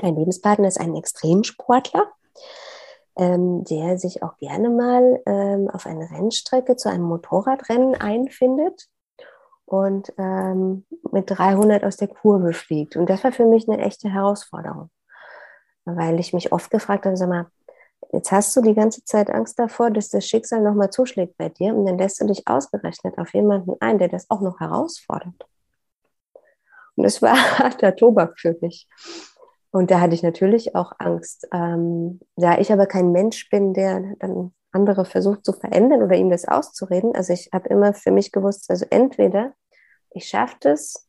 Mein Lebenspartner ist ein Extremsportler, ähm, der sich auch gerne mal ähm, auf eine Rennstrecke zu einem Motorradrennen einfindet und ähm, mit 300 aus der Kurve fliegt. Und das war für mich eine echte Herausforderung, weil ich mich oft gefragt habe, sag mal, jetzt hast du die ganze Zeit Angst davor, dass das Schicksal nochmal zuschlägt bei dir und dann lässt du dich ausgerechnet auf jemanden ein, der das auch noch herausfordert. Und es war harter Tobak für mich. Und da hatte ich natürlich auch Angst. Ähm, da ich aber kein Mensch bin, der dann andere versucht zu verändern oder ihm das auszureden. Also ich habe immer für mich gewusst, also entweder ich schaffe es,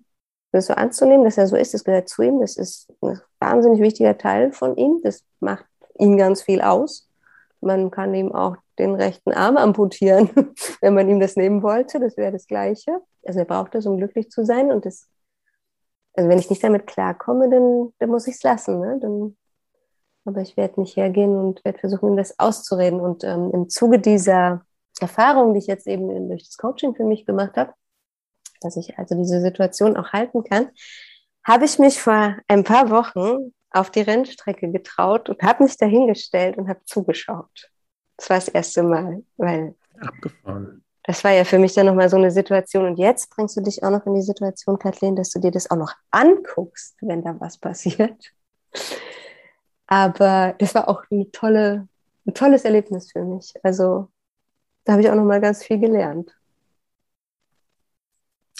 das so anzunehmen, dass er so ist, das gehört zu ihm, das ist ein wahnsinnig wichtiger Teil von ihm, das macht ihn ganz viel aus. Man kann ihm auch den rechten Arm amputieren, wenn man ihm das nehmen wollte, das wäre das Gleiche. Also er braucht das, um glücklich zu sein und das, also wenn ich nicht damit klarkomme, dann, dann muss ich es lassen, ne? dann aber ich werde nicht hergehen und werde versuchen, ihm das auszureden. Und ähm, im Zuge dieser Erfahrung, die ich jetzt eben durch das Coaching für mich gemacht habe, dass ich also diese Situation auch halten kann, habe ich mich vor ein paar Wochen auf die Rennstrecke getraut und habe mich dahingestellt und habe zugeschaut. Das war das erste Mal, weil abgefahren. Das war ja für mich dann nochmal so eine Situation. Und jetzt bringst du dich auch noch in die Situation, Kathleen, dass du dir das auch noch anguckst, wenn da was passiert. Aber das war auch eine tolle, ein tolles Erlebnis für mich. Also da habe ich auch noch mal ganz viel gelernt.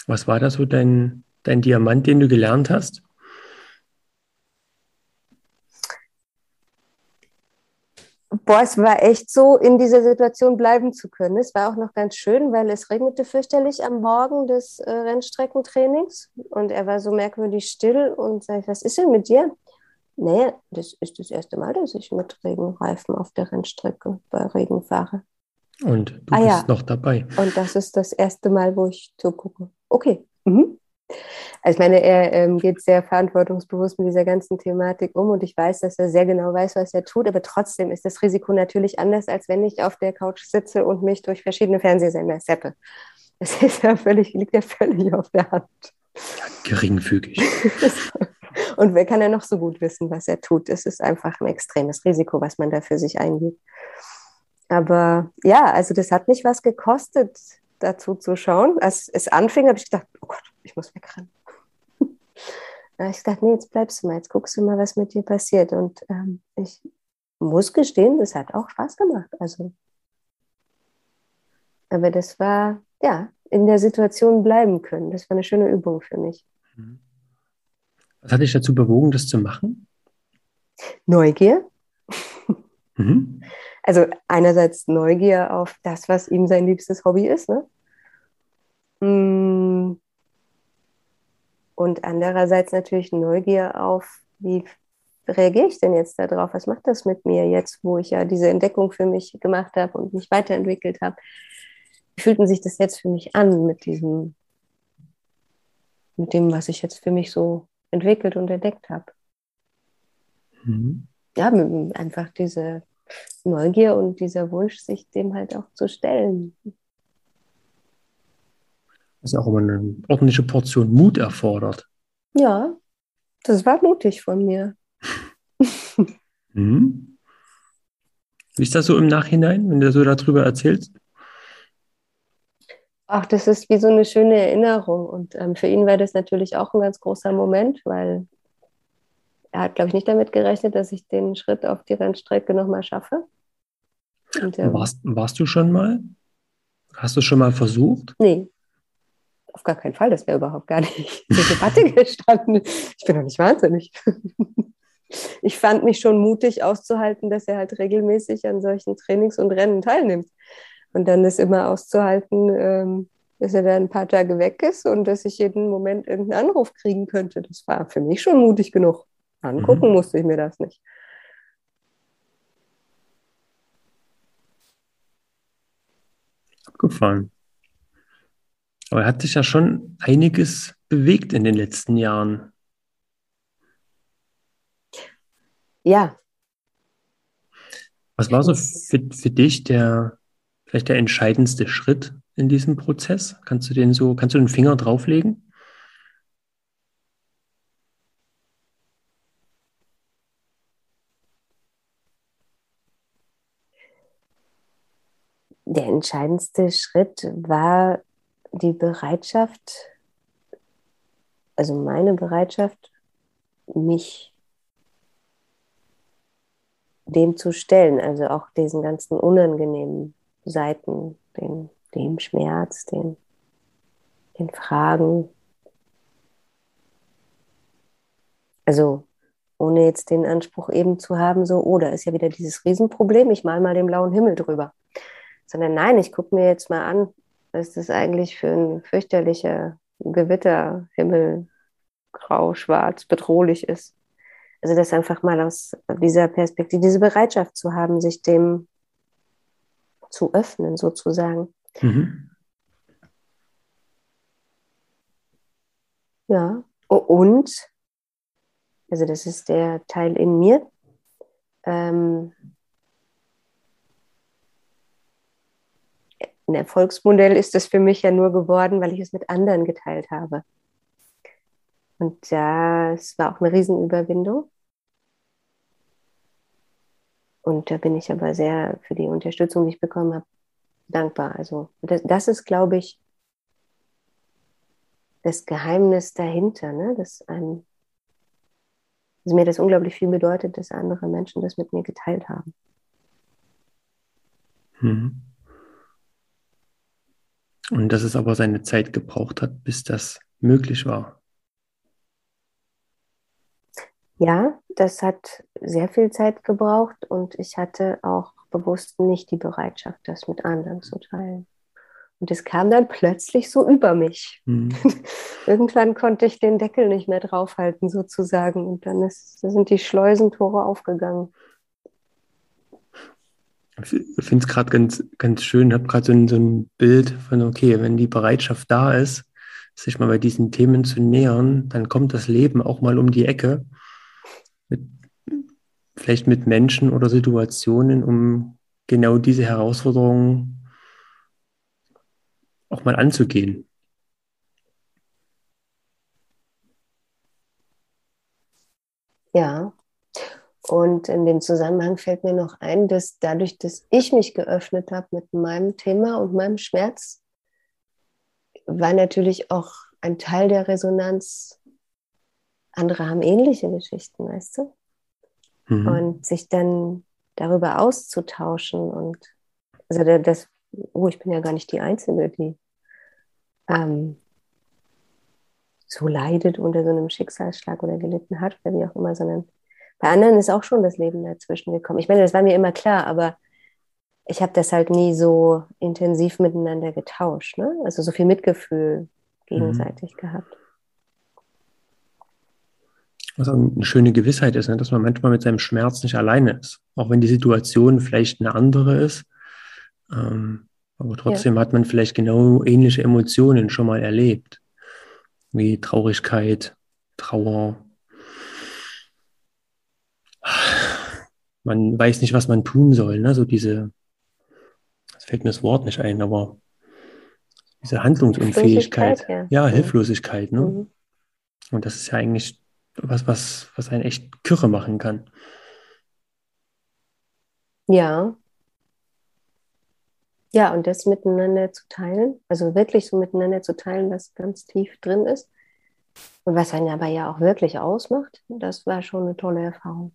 Was war da so dein, dein Diamant, den du gelernt hast? Boah, es war echt so, in dieser Situation bleiben zu können. Es war auch noch ganz schön, weil es regnete fürchterlich am Morgen des äh, Rennstreckentrainings und er war so merkwürdig still und sage ich, was ist denn mit dir? Nee, das ist das erste Mal, dass ich mit Regenreifen auf der Rennstrecke bei Regen fahre. Und du ah, bist ja. noch dabei. Und das ist das erste Mal, wo ich zugucke. Okay. Mhm. Also ich meine, er ähm, geht sehr verantwortungsbewusst mit dieser ganzen Thematik um und ich weiß, dass er sehr genau weiß, was er tut, aber trotzdem ist das Risiko natürlich anders, als wenn ich auf der Couch sitze und mich durch verschiedene Fernsehsender seppe. Das ist ja völlig, liegt ja völlig auf der Hand. Ja, geringfügig. Und wer kann ja noch so gut wissen, was er tut? Es ist einfach ein extremes Risiko, was man da für sich eingeht. Aber ja, also das hat mich was gekostet, dazu zu schauen. Als es anfing, habe ich gedacht, oh Gott, ich muss wegrennen. da ich gedacht, nee, jetzt bleibst du mal, jetzt guckst du mal, was mit dir passiert. Und ähm, ich muss gestehen, das hat auch Spaß gemacht. Also, aber das war, ja, in der Situation bleiben können. Das war eine schöne Übung für mich. Mhm. Was hat dich dazu bewogen, das zu machen? Neugier. Mhm. Also einerseits Neugier auf das, was ihm sein liebstes Hobby ist. Ne? Mm. Und andererseits natürlich Neugier auf, wie reagiere ich denn jetzt darauf? Was macht das mit mir jetzt, wo ich ja diese Entdeckung für mich gemacht habe und mich weiterentwickelt habe? Wie fühlt sich das jetzt für mich an mit diesem, mit dem, was ich jetzt für mich so entwickelt und entdeckt habe? Mhm. Ja, einfach diese Neugier und dieser Wunsch, sich dem halt auch zu stellen. Was ja auch immer eine ordentliche Portion Mut erfordert. Ja, das war mutig von mir. mhm. Wie ist das so im Nachhinein, wenn du so darüber erzählst? Ach, das ist wie so eine schöne Erinnerung. Und ähm, für ihn war das natürlich auch ein ganz großer Moment, weil er hat, glaube ich, nicht damit gerechnet, dass ich den Schritt auf die Rennstrecke nochmal schaffe. Und, ähm, warst, warst du schon mal? Hast du schon mal versucht? Nee, auf gar keinen Fall. Das wäre überhaupt gar nicht zur Debatte gestanden. Ich bin doch nicht wahnsinnig. Ich fand mich schon mutig auszuhalten, dass er halt regelmäßig an solchen Trainings und Rennen teilnimmt. Und dann ist immer auszuhalten, ähm, dass er dann ein paar Tage weg ist und dass ich jeden Moment irgendeinen Anruf kriegen könnte. Das war für mich schon mutig genug. Angucken mhm. musste ich mir das nicht. Abgefahren. Aber er hat sich ja schon einiges bewegt in den letzten Jahren. Ja. Was war so für, für dich der, vielleicht der entscheidendste Schritt in diesem Prozess? Kannst du den so, kannst du den Finger drauflegen? Der entscheidendste Schritt war die Bereitschaft, also meine Bereitschaft, mich dem zu stellen, also auch diesen ganzen unangenehmen Seiten, den, dem Schmerz, den, den Fragen. Also ohne jetzt den Anspruch eben zu haben, so, oh, da ist ja wieder dieses Riesenproblem, ich mal mal den blauen Himmel drüber. Sondern nein, ich gucke mir jetzt mal an, was das eigentlich für ein fürchterlicher Gewitterhimmel, grau, schwarz, bedrohlich ist. Also das einfach mal aus dieser Perspektive, diese Bereitschaft zu haben, sich dem zu öffnen, sozusagen. Mhm. Ja, und, also das ist der Teil in mir, ähm, ein Erfolgsmodell ist das für mich ja nur geworden, weil ich es mit anderen geteilt habe. Und das war auch eine Riesenüberwindung. Und da bin ich aber sehr für die Unterstützung, die ich bekommen habe, dankbar. Also das, das ist, glaube ich, das Geheimnis dahinter, ne? dass einem, also mir das unglaublich viel bedeutet, dass andere Menschen das mit mir geteilt haben. Mhm. Und dass es aber seine Zeit gebraucht hat, bis das möglich war. Ja, das hat sehr viel Zeit gebraucht und ich hatte auch bewusst nicht die Bereitschaft, das mit anderen zu teilen. Und es kam dann plötzlich so über mich. Mhm. Irgendwann konnte ich den Deckel nicht mehr draufhalten, sozusagen. Und dann ist, sind die Schleusentore aufgegangen. Ich finde es gerade ganz, ganz schön. Ich habe gerade so, so ein Bild von, okay, wenn die Bereitschaft da ist, sich mal bei diesen Themen zu nähern, dann kommt das Leben auch mal um die Ecke. Mit, vielleicht mit Menschen oder Situationen, um genau diese Herausforderungen auch mal anzugehen. Ja, und in dem Zusammenhang fällt mir noch ein, dass dadurch, dass ich mich geöffnet habe mit meinem Thema und meinem Schmerz, war natürlich auch ein Teil der Resonanz, andere haben ähnliche Geschichten, weißt du? Mhm. Und sich dann darüber auszutauschen und also das, oh, ich bin ja gar nicht die Einzige, die ähm, so leidet unter so einem Schicksalsschlag oder gelitten hat oder wie auch immer, sondern bei anderen ist auch schon das Leben dazwischen gekommen. Ich meine, das war mir immer klar, aber ich habe das halt nie so intensiv miteinander getauscht, ne? also so viel Mitgefühl gegenseitig mhm. gehabt. Was auch eine schöne Gewissheit ist, ne? dass man manchmal mit seinem Schmerz nicht alleine ist. Auch wenn die Situation vielleicht eine andere ist. Ähm, aber trotzdem ja. hat man vielleicht genau ähnliche Emotionen schon mal erlebt. Wie Traurigkeit, Trauer. Man weiß nicht, was man tun soll. Ne? So diese, es fällt mir das Wort nicht ein, aber diese Handlungsunfähigkeit. Ja. ja. Hilflosigkeit. Ne? Mhm. Und das ist ja eigentlich was, was, was einen echt Kürre machen kann. Ja. Ja, und das miteinander zu teilen, also wirklich so miteinander zu teilen, was ganz tief drin ist und was einen aber ja auch wirklich ausmacht, das war schon eine tolle Erfahrung.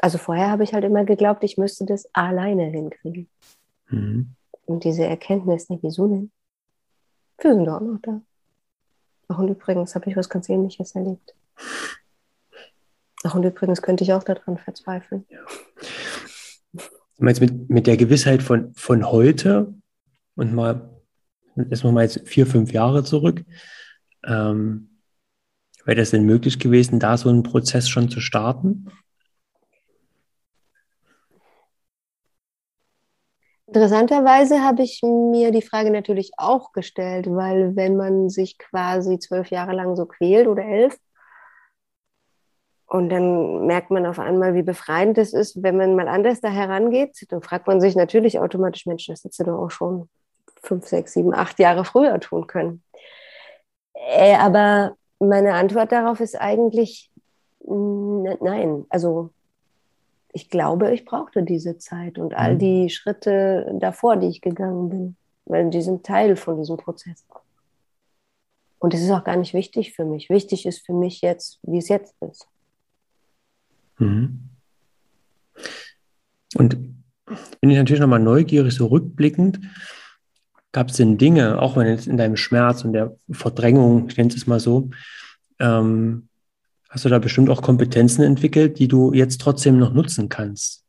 Also vorher habe ich halt immer geglaubt, ich müsste das alleine hinkriegen. Mhm. Und diese Erkenntnis, wieso denn? Wir sind doch auch noch da. Ach, und übrigens habe ich was ganz Ähnliches erlebt. Ach, und übrigens könnte ich auch daran verzweifeln. Ja. Du mit, mit der Gewissheit von, von heute und mal, jetzt mal jetzt vier, fünf Jahre zurück, ähm, wäre das denn möglich gewesen, da so einen Prozess schon zu starten? Interessanterweise habe ich mir die Frage natürlich auch gestellt, weil wenn man sich quasi zwölf Jahre lang so quält oder elf, und dann merkt man auf einmal, wie befreiend es ist, wenn man mal anders da herangeht, dann fragt man sich natürlich automatisch, Mensch, das hättest du doch auch schon fünf, sechs, sieben, acht Jahre früher tun können. Äh, aber meine Antwort darauf ist eigentlich nein. Also ich glaube, ich brauchte diese Zeit und all mhm. die Schritte davor, die ich gegangen bin, weil die sind Teil von diesem Prozess. Und es ist auch gar nicht wichtig für mich. Wichtig ist für mich jetzt, wie es jetzt ist. Mhm. Und bin ich natürlich nochmal neugierig, so rückblickend. Gab es denn Dinge, auch wenn jetzt in deinem Schmerz und der Verdrängung, ich nenne es mal so, ähm, Hast du da bestimmt auch Kompetenzen entwickelt, die du jetzt trotzdem noch nutzen kannst?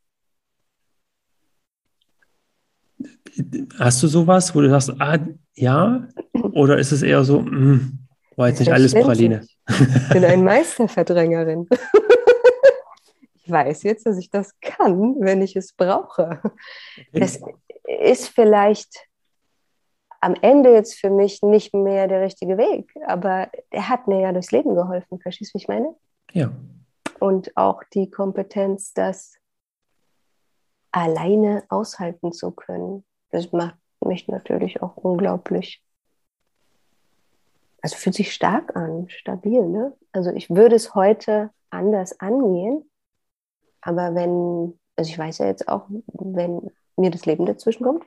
Hast du sowas, wo du sagst, ah, ja? Oder ist es eher so, mh, hm, war jetzt nicht alles Praline? Ich bin eine Meisterverdrängerin. ich weiß jetzt, dass ich das kann, wenn ich es brauche. Das ist vielleicht am Ende jetzt für mich nicht mehr der richtige Weg, aber er hat mir ja durchs Leben geholfen. Verstehst du, wie ich meine? Ja. Und auch die Kompetenz, das alleine aushalten zu können, das macht mich natürlich auch unglaublich. Also fühlt sich stark an, stabil. Ne? Also ich würde es heute anders angehen, aber wenn, also ich weiß ja jetzt auch, wenn mir das Leben dazwischen kommt,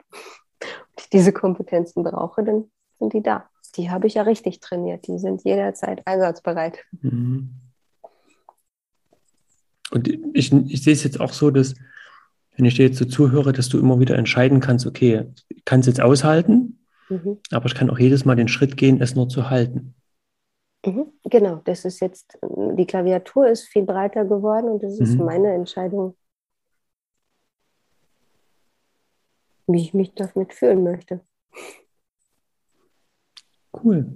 ich diese Kompetenzen brauche, dann sind die da. Die habe ich ja richtig trainiert. Die sind jederzeit einsatzbereit. Mhm. Und ich, ich sehe es jetzt auch so, dass, wenn ich dir jetzt so zuhöre, dass du immer wieder entscheiden kannst, okay, ich kann es jetzt aushalten, mhm. aber ich kann auch jedes Mal den Schritt gehen, es nur zu halten. Mhm. Genau, das ist jetzt, die Klaviatur ist viel breiter geworden und das ist mhm. meine Entscheidung, wie ich mich damit fühlen möchte. Cool.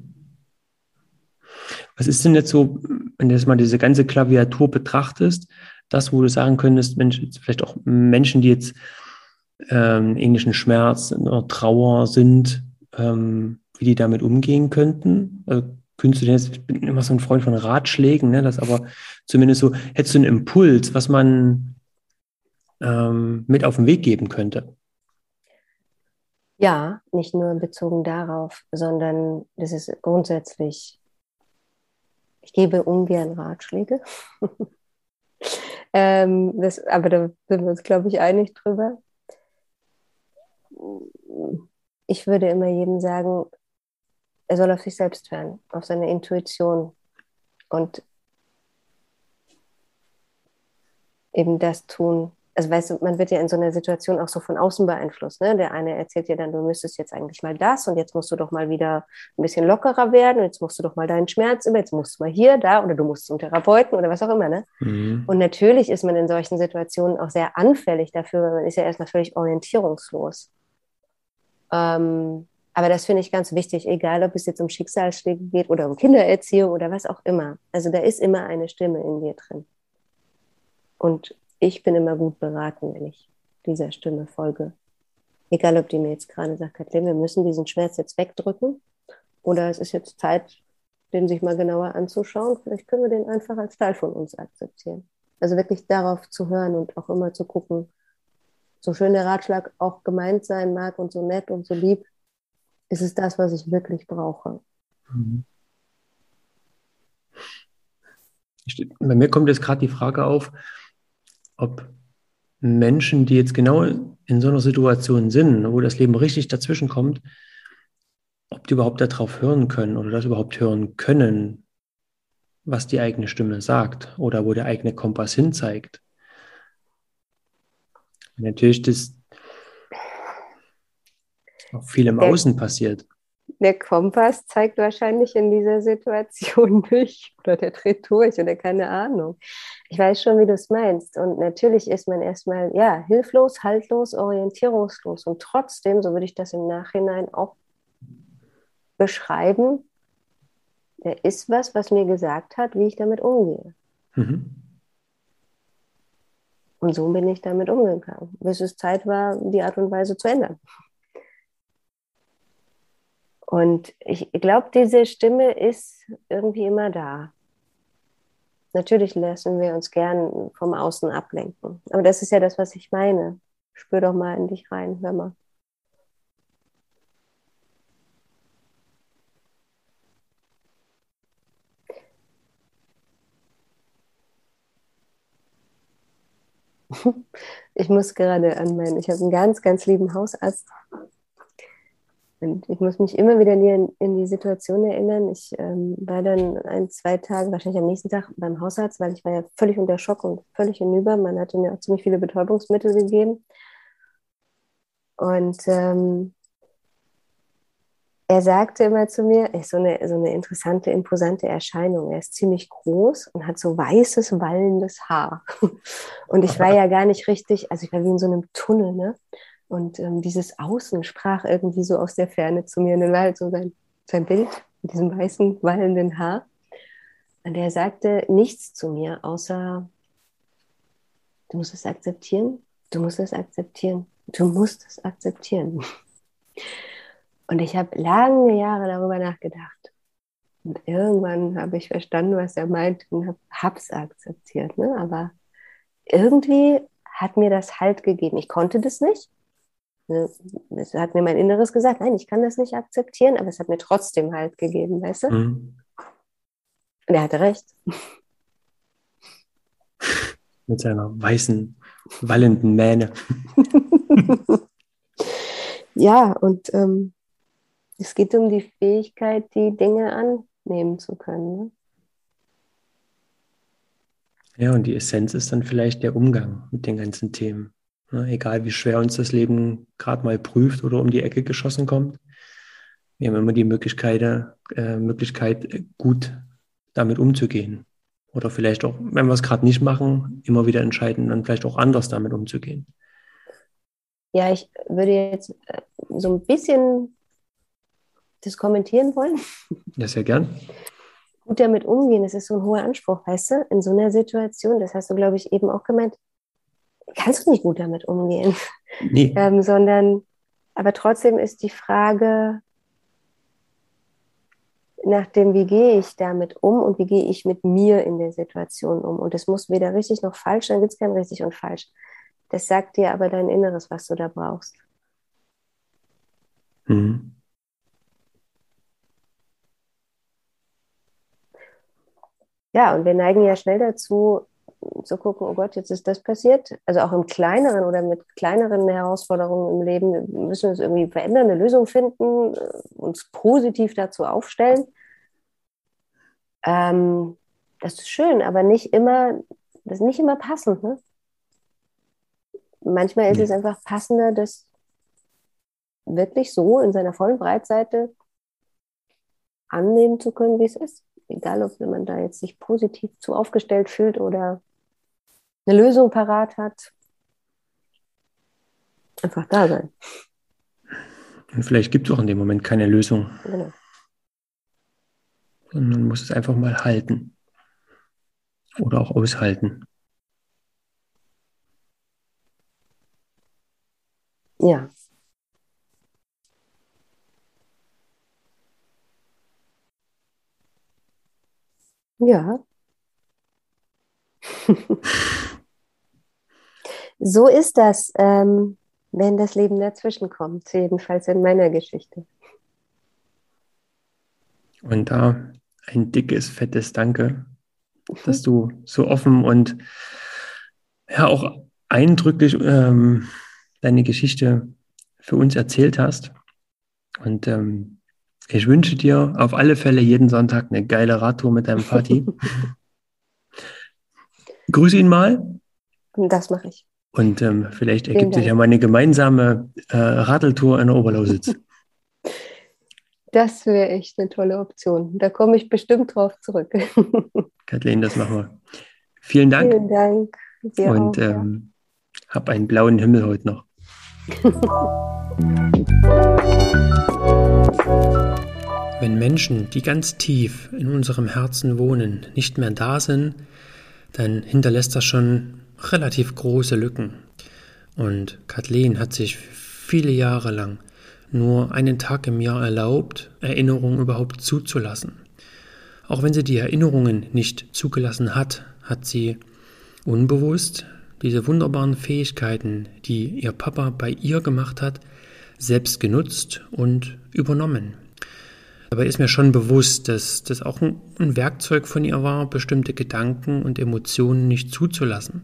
Was ist denn jetzt so, wenn du jetzt mal diese ganze Klaviatur betrachtest, das, wo du sagen könntest, Mensch, vielleicht auch Menschen, die jetzt ähm, ähnlichen Schmerz oder Trauer sind, ähm, wie die damit umgehen könnten? Also, könntest du denn jetzt, ich bin immer so ein Freund von Ratschlägen, ne, das aber zumindest so, hättest du einen Impuls, was man ähm, mit auf den Weg geben könnte? Ja, nicht nur bezogen darauf, sondern das ist grundsätzlich, ich gebe ungern Ratschläge. ähm, das, aber da sind wir uns, glaube ich, einig drüber. Ich würde immer jedem sagen, er soll auf sich selbst hören, auf seine Intuition. Und eben das tun. Also weißt du, man wird ja in so einer Situation auch so von außen beeinflusst. Ne? Der eine erzählt dir dann, du müsstest jetzt eigentlich mal das und jetzt musst du doch mal wieder ein bisschen lockerer werden und jetzt musst du doch mal deinen Schmerz über, jetzt musst du mal hier, da oder du musst zum Therapeuten oder was auch immer. Ne? Mhm. Und natürlich ist man in solchen Situationen auch sehr anfällig dafür, weil man ist ja erstmal völlig orientierungslos. Ähm, aber das finde ich ganz wichtig, egal ob es jetzt um Schicksalsschläge geht oder um Kindererziehung oder was auch immer. Also da ist immer eine Stimme in dir drin. Und ich bin immer gut beraten, wenn ich dieser Stimme folge. Egal, ob die mir jetzt gerade sagt, Kathleen, wir müssen diesen Schmerz jetzt wegdrücken oder es ist jetzt Zeit, den sich mal genauer anzuschauen. Vielleicht können wir den einfach als Teil von uns akzeptieren. Also wirklich darauf zu hören und auch immer zu gucken, so schön der Ratschlag auch gemeint sein mag und so nett und so lieb, ist es das, was ich wirklich brauche. Mhm. Bei mir kommt jetzt gerade die Frage auf, ob Menschen, die jetzt genau in so einer Situation sind, wo das Leben richtig dazwischen kommt, ob die überhaupt darauf hören können oder das überhaupt hören können, was die eigene Stimme sagt oder wo der eigene Kompass hinzeigt. Natürlich das auch viel im Außen passiert. Der Kompass zeigt wahrscheinlich in dieser Situation durch oder der dreht durch oder keine Ahnung. Ich weiß schon, wie du es meinst. Und natürlich ist man erstmal ja, hilflos, haltlos, orientierungslos. Und trotzdem, so würde ich das im Nachhinein auch beschreiben, da ist was, was mir gesagt hat, wie ich damit umgehe. Mhm. Und so bin ich damit umgegangen, bis es Zeit war, die Art und Weise zu ändern. Und ich glaube, diese Stimme ist irgendwie immer da. Natürlich lassen wir uns gern vom Außen ablenken. Aber das ist ja das, was ich meine. Spür doch mal in dich rein, hör mal. Ich muss gerade an meinen, ich habe einen ganz, ganz lieben Hausarzt, und ich muss mich immer wieder in, in die Situation erinnern. Ich ähm, war dann ein, zwei Tage, wahrscheinlich am nächsten Tag beim Hausarzt, weil ich war ja völlig unter Schock und völlig hinüber. Man hatte mir auch ziemlich viele Betäubungsmittel gegeben. Und ähm, er sagte immer zu mir, er ist so eine, so eine interessante, imposante Erscheinung. Er ist ziemlich groß und hat so weißes, wallendes Haar. Und ich war ja gar nicht richtig, also ich war wie in so einem Tunnel, ne? Und ähm, dieses Außen sprach irgendwie so aus der Ferne zu mir. Und dann war halt so sein, sein Bild mit diesem weißen, wallenden Haar. Und er sagte nichts zu mir, außer, du musst es akzeptieren, du musst es akzeptieren, du musst es akzeptieren. Und ich habe lange Jahre darüber nachgedacht. Und irgendwann habe ich verstanden, was er meint und habe es akzeptiert. Ne? Aber irgendwie hat mir das Halt gegeben. Ich konnte das nicht. Das hat mir mein Inneres gesagt, nein, ich kann das nicht akzeptieren, aber es hat mir trotzdem Halt gegeben, weißt du? Mhm. Und er hatte recht. Mit seiner weißen, wallenden Mähne. ja, und ähm, es geht um die Fähigkeit, die Dinge annehmen zu können. Ne? Ja, und die Essenz ist dann vielleicht der Umgang mit den ganzen Themen. Ne, egal wie schwer uns das Leben gerade mal prüft oder um die Ecke geschossen kommt. Wir haben immer die Möglichkeit, äh, Möglichkeit, gut damit umzugehen. Oder vielleicht auch, wenn wir es gerade nicht machen, immer wieder entscheiden, dann vielleicht auch anders damit umzugehen. Ja, ich würde jetzt äh, so ein bisschen das kommentieren wollen. Ja, sehr gern. Gut damit umgehen, das ist so ein hoher Anspruch, weißt du, in so einer Situation, das hast du, glaube ich, eben auch gemeint, kannst du nicht gut damit umgehen. Nee. Ähm, sondern, aber trotzdem ist die Frage nach dem, wie gehe ich damit um und wie gehe ich mit mir in der Situation um. Und es muss weder richtig noch falsch, dann gibt es kein richtig und falsch. Das sagt dir aber dein Inneres, was du da brauchst. Mhm. Ja, und wir neigen ja schnell dazu, zu gucken, oh Gott, jetzt ist das passiert. Also auch im kleineren oder mit kleineren Herausforderungen im Leben wir müssen wir uns irgendwie verändern, eine Lösung finden, uns positiv dazu aufstellen. Ähm, das ist schön, aber nicht immer, das ist nicht immer passend. Ne? manchmal ist es einfach passender, das wirklich so in seiner vollen Breitseite annehmen zu können, wie es ist. Egal, ob man da jetzt sich positiv zu aufgestellt fühlt oder eine Lösung parat hat. Einfach da sein. Und vielleicht gibt es auch in dem Moment keine Lösung. Genau. Und man muss es einfach mal halten. Oder auch aushalten. Ja. Ja. so ist das, ähm, wenn das Leben dazwischen kommt, jedenfalls in meiner Geschichte. Und da ein dickes, fettes Danke, dass du so offen und ja auch eindrücklich ähm, deine Geschichte für uns erzählt hast. Und ähm, ich wünsche dir auf alle Fälle jeden Sonntag eine geile Radtour mit deinem Vati. Grüße ihn mal. Das mache ich. Und ähm, vielleicht ergibt sich ja mal eine gemeinsame äh, Radeltour in der Oberlausitz. Das wäre echt eine tolle Option. Da komme ich bestimmt drauf zurück. Kathleen, das machen wir. Vielen Dank. Vielen Dank. Dir Und auch, ähm, ja. hab einen blauen Himmel heute noch. Wenn Menschen, die ganz tief in unserem Herzen wohnen, nicht mehr da sind, dann hinterlässt das schon relativ große Lücken. Und Kathleen hat sich viele Jahre lang nur einen Tag im Jahr erlaubt, Erinnerungen überhaupt zuzulassen. Auch wenn sie die Erinnerungen nicht zugelassen hat, hat sie unbewusst diese wunderbaren Fähigkeiten, die ihr Papa bei ihr gemacht hat, selbst genutzt und übernommen. Dabei ist mir schon bewusst, dass das auch ein, Werkzeug von ihr war, bestimmte Gedanken und Emotionen nicht zuzulassen.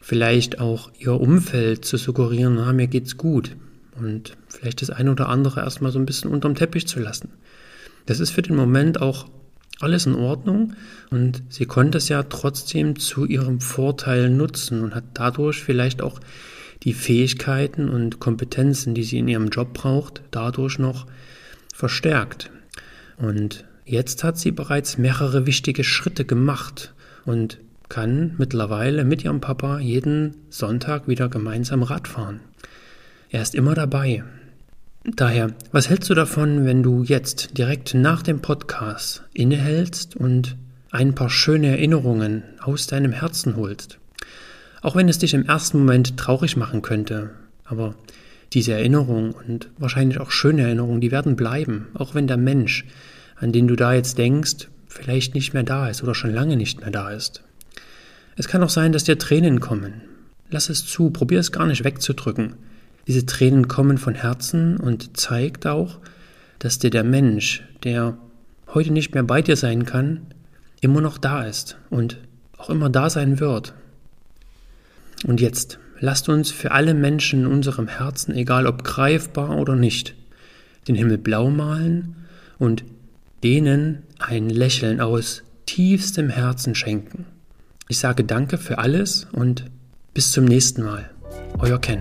Vielleicht auch ihr Umfeld zu suggerieren, na, mir geht's gut. Und vielleicht das eine oder andere erstmal so ein bisschen unterm Teppich zu lassen. Das ist für den Moment auch alles in Ordnung und sie konnte es ja trotzdem zu ihrem Vorteil nutzen und hat dadurch vielleicht auch die Fähigkeiten und Kompetenzen, die sie in ihrem Job braucht, dadurch noch verstärkt. Und jetzt hat sie bereits mehrere wichtige Schritte gemacht und kann mittlerweile mit ihrem Papa jeden Sonntag wieder gemeinsam Rad fahren. Er ist immer dabei. Daher, was hältst du davon, wenn du jetzt direkt nach dem Podcast innehältst und ein paar schöne Erinnerungen aus deinem Herzen holst? Auch wenn es dich im ersten Moment traurig machen könnte, aber diese Erinnerungen und wahrscheinlich auch schöne Erinnerungen, die werden bleiben, auch wenn der Mensch, an den du da jetzt denkst, vielleicht nicht mehr da ist oder schon lange nicht mehr da ist. Es kann auch sein, dass dir Tränen kommen. Lass es zu, probier es gar nicht wegzudrücken. Diese Tränen kommen von Herzen und zeigt auch, dass dir der Mensch, der heute nicht mehr bei dir sein kann, immer noch da ist und auch immer da sein wird. Und jetzt lasst uns für alle Menschen in unserem Herzen, egal ob greifbar oder nicht, den Himmel blau malen und denen ein Lächeln aus tiefstem Herzen schenken. Ich sage danke für alles und bis zum nächsten Mal. Euer Ken.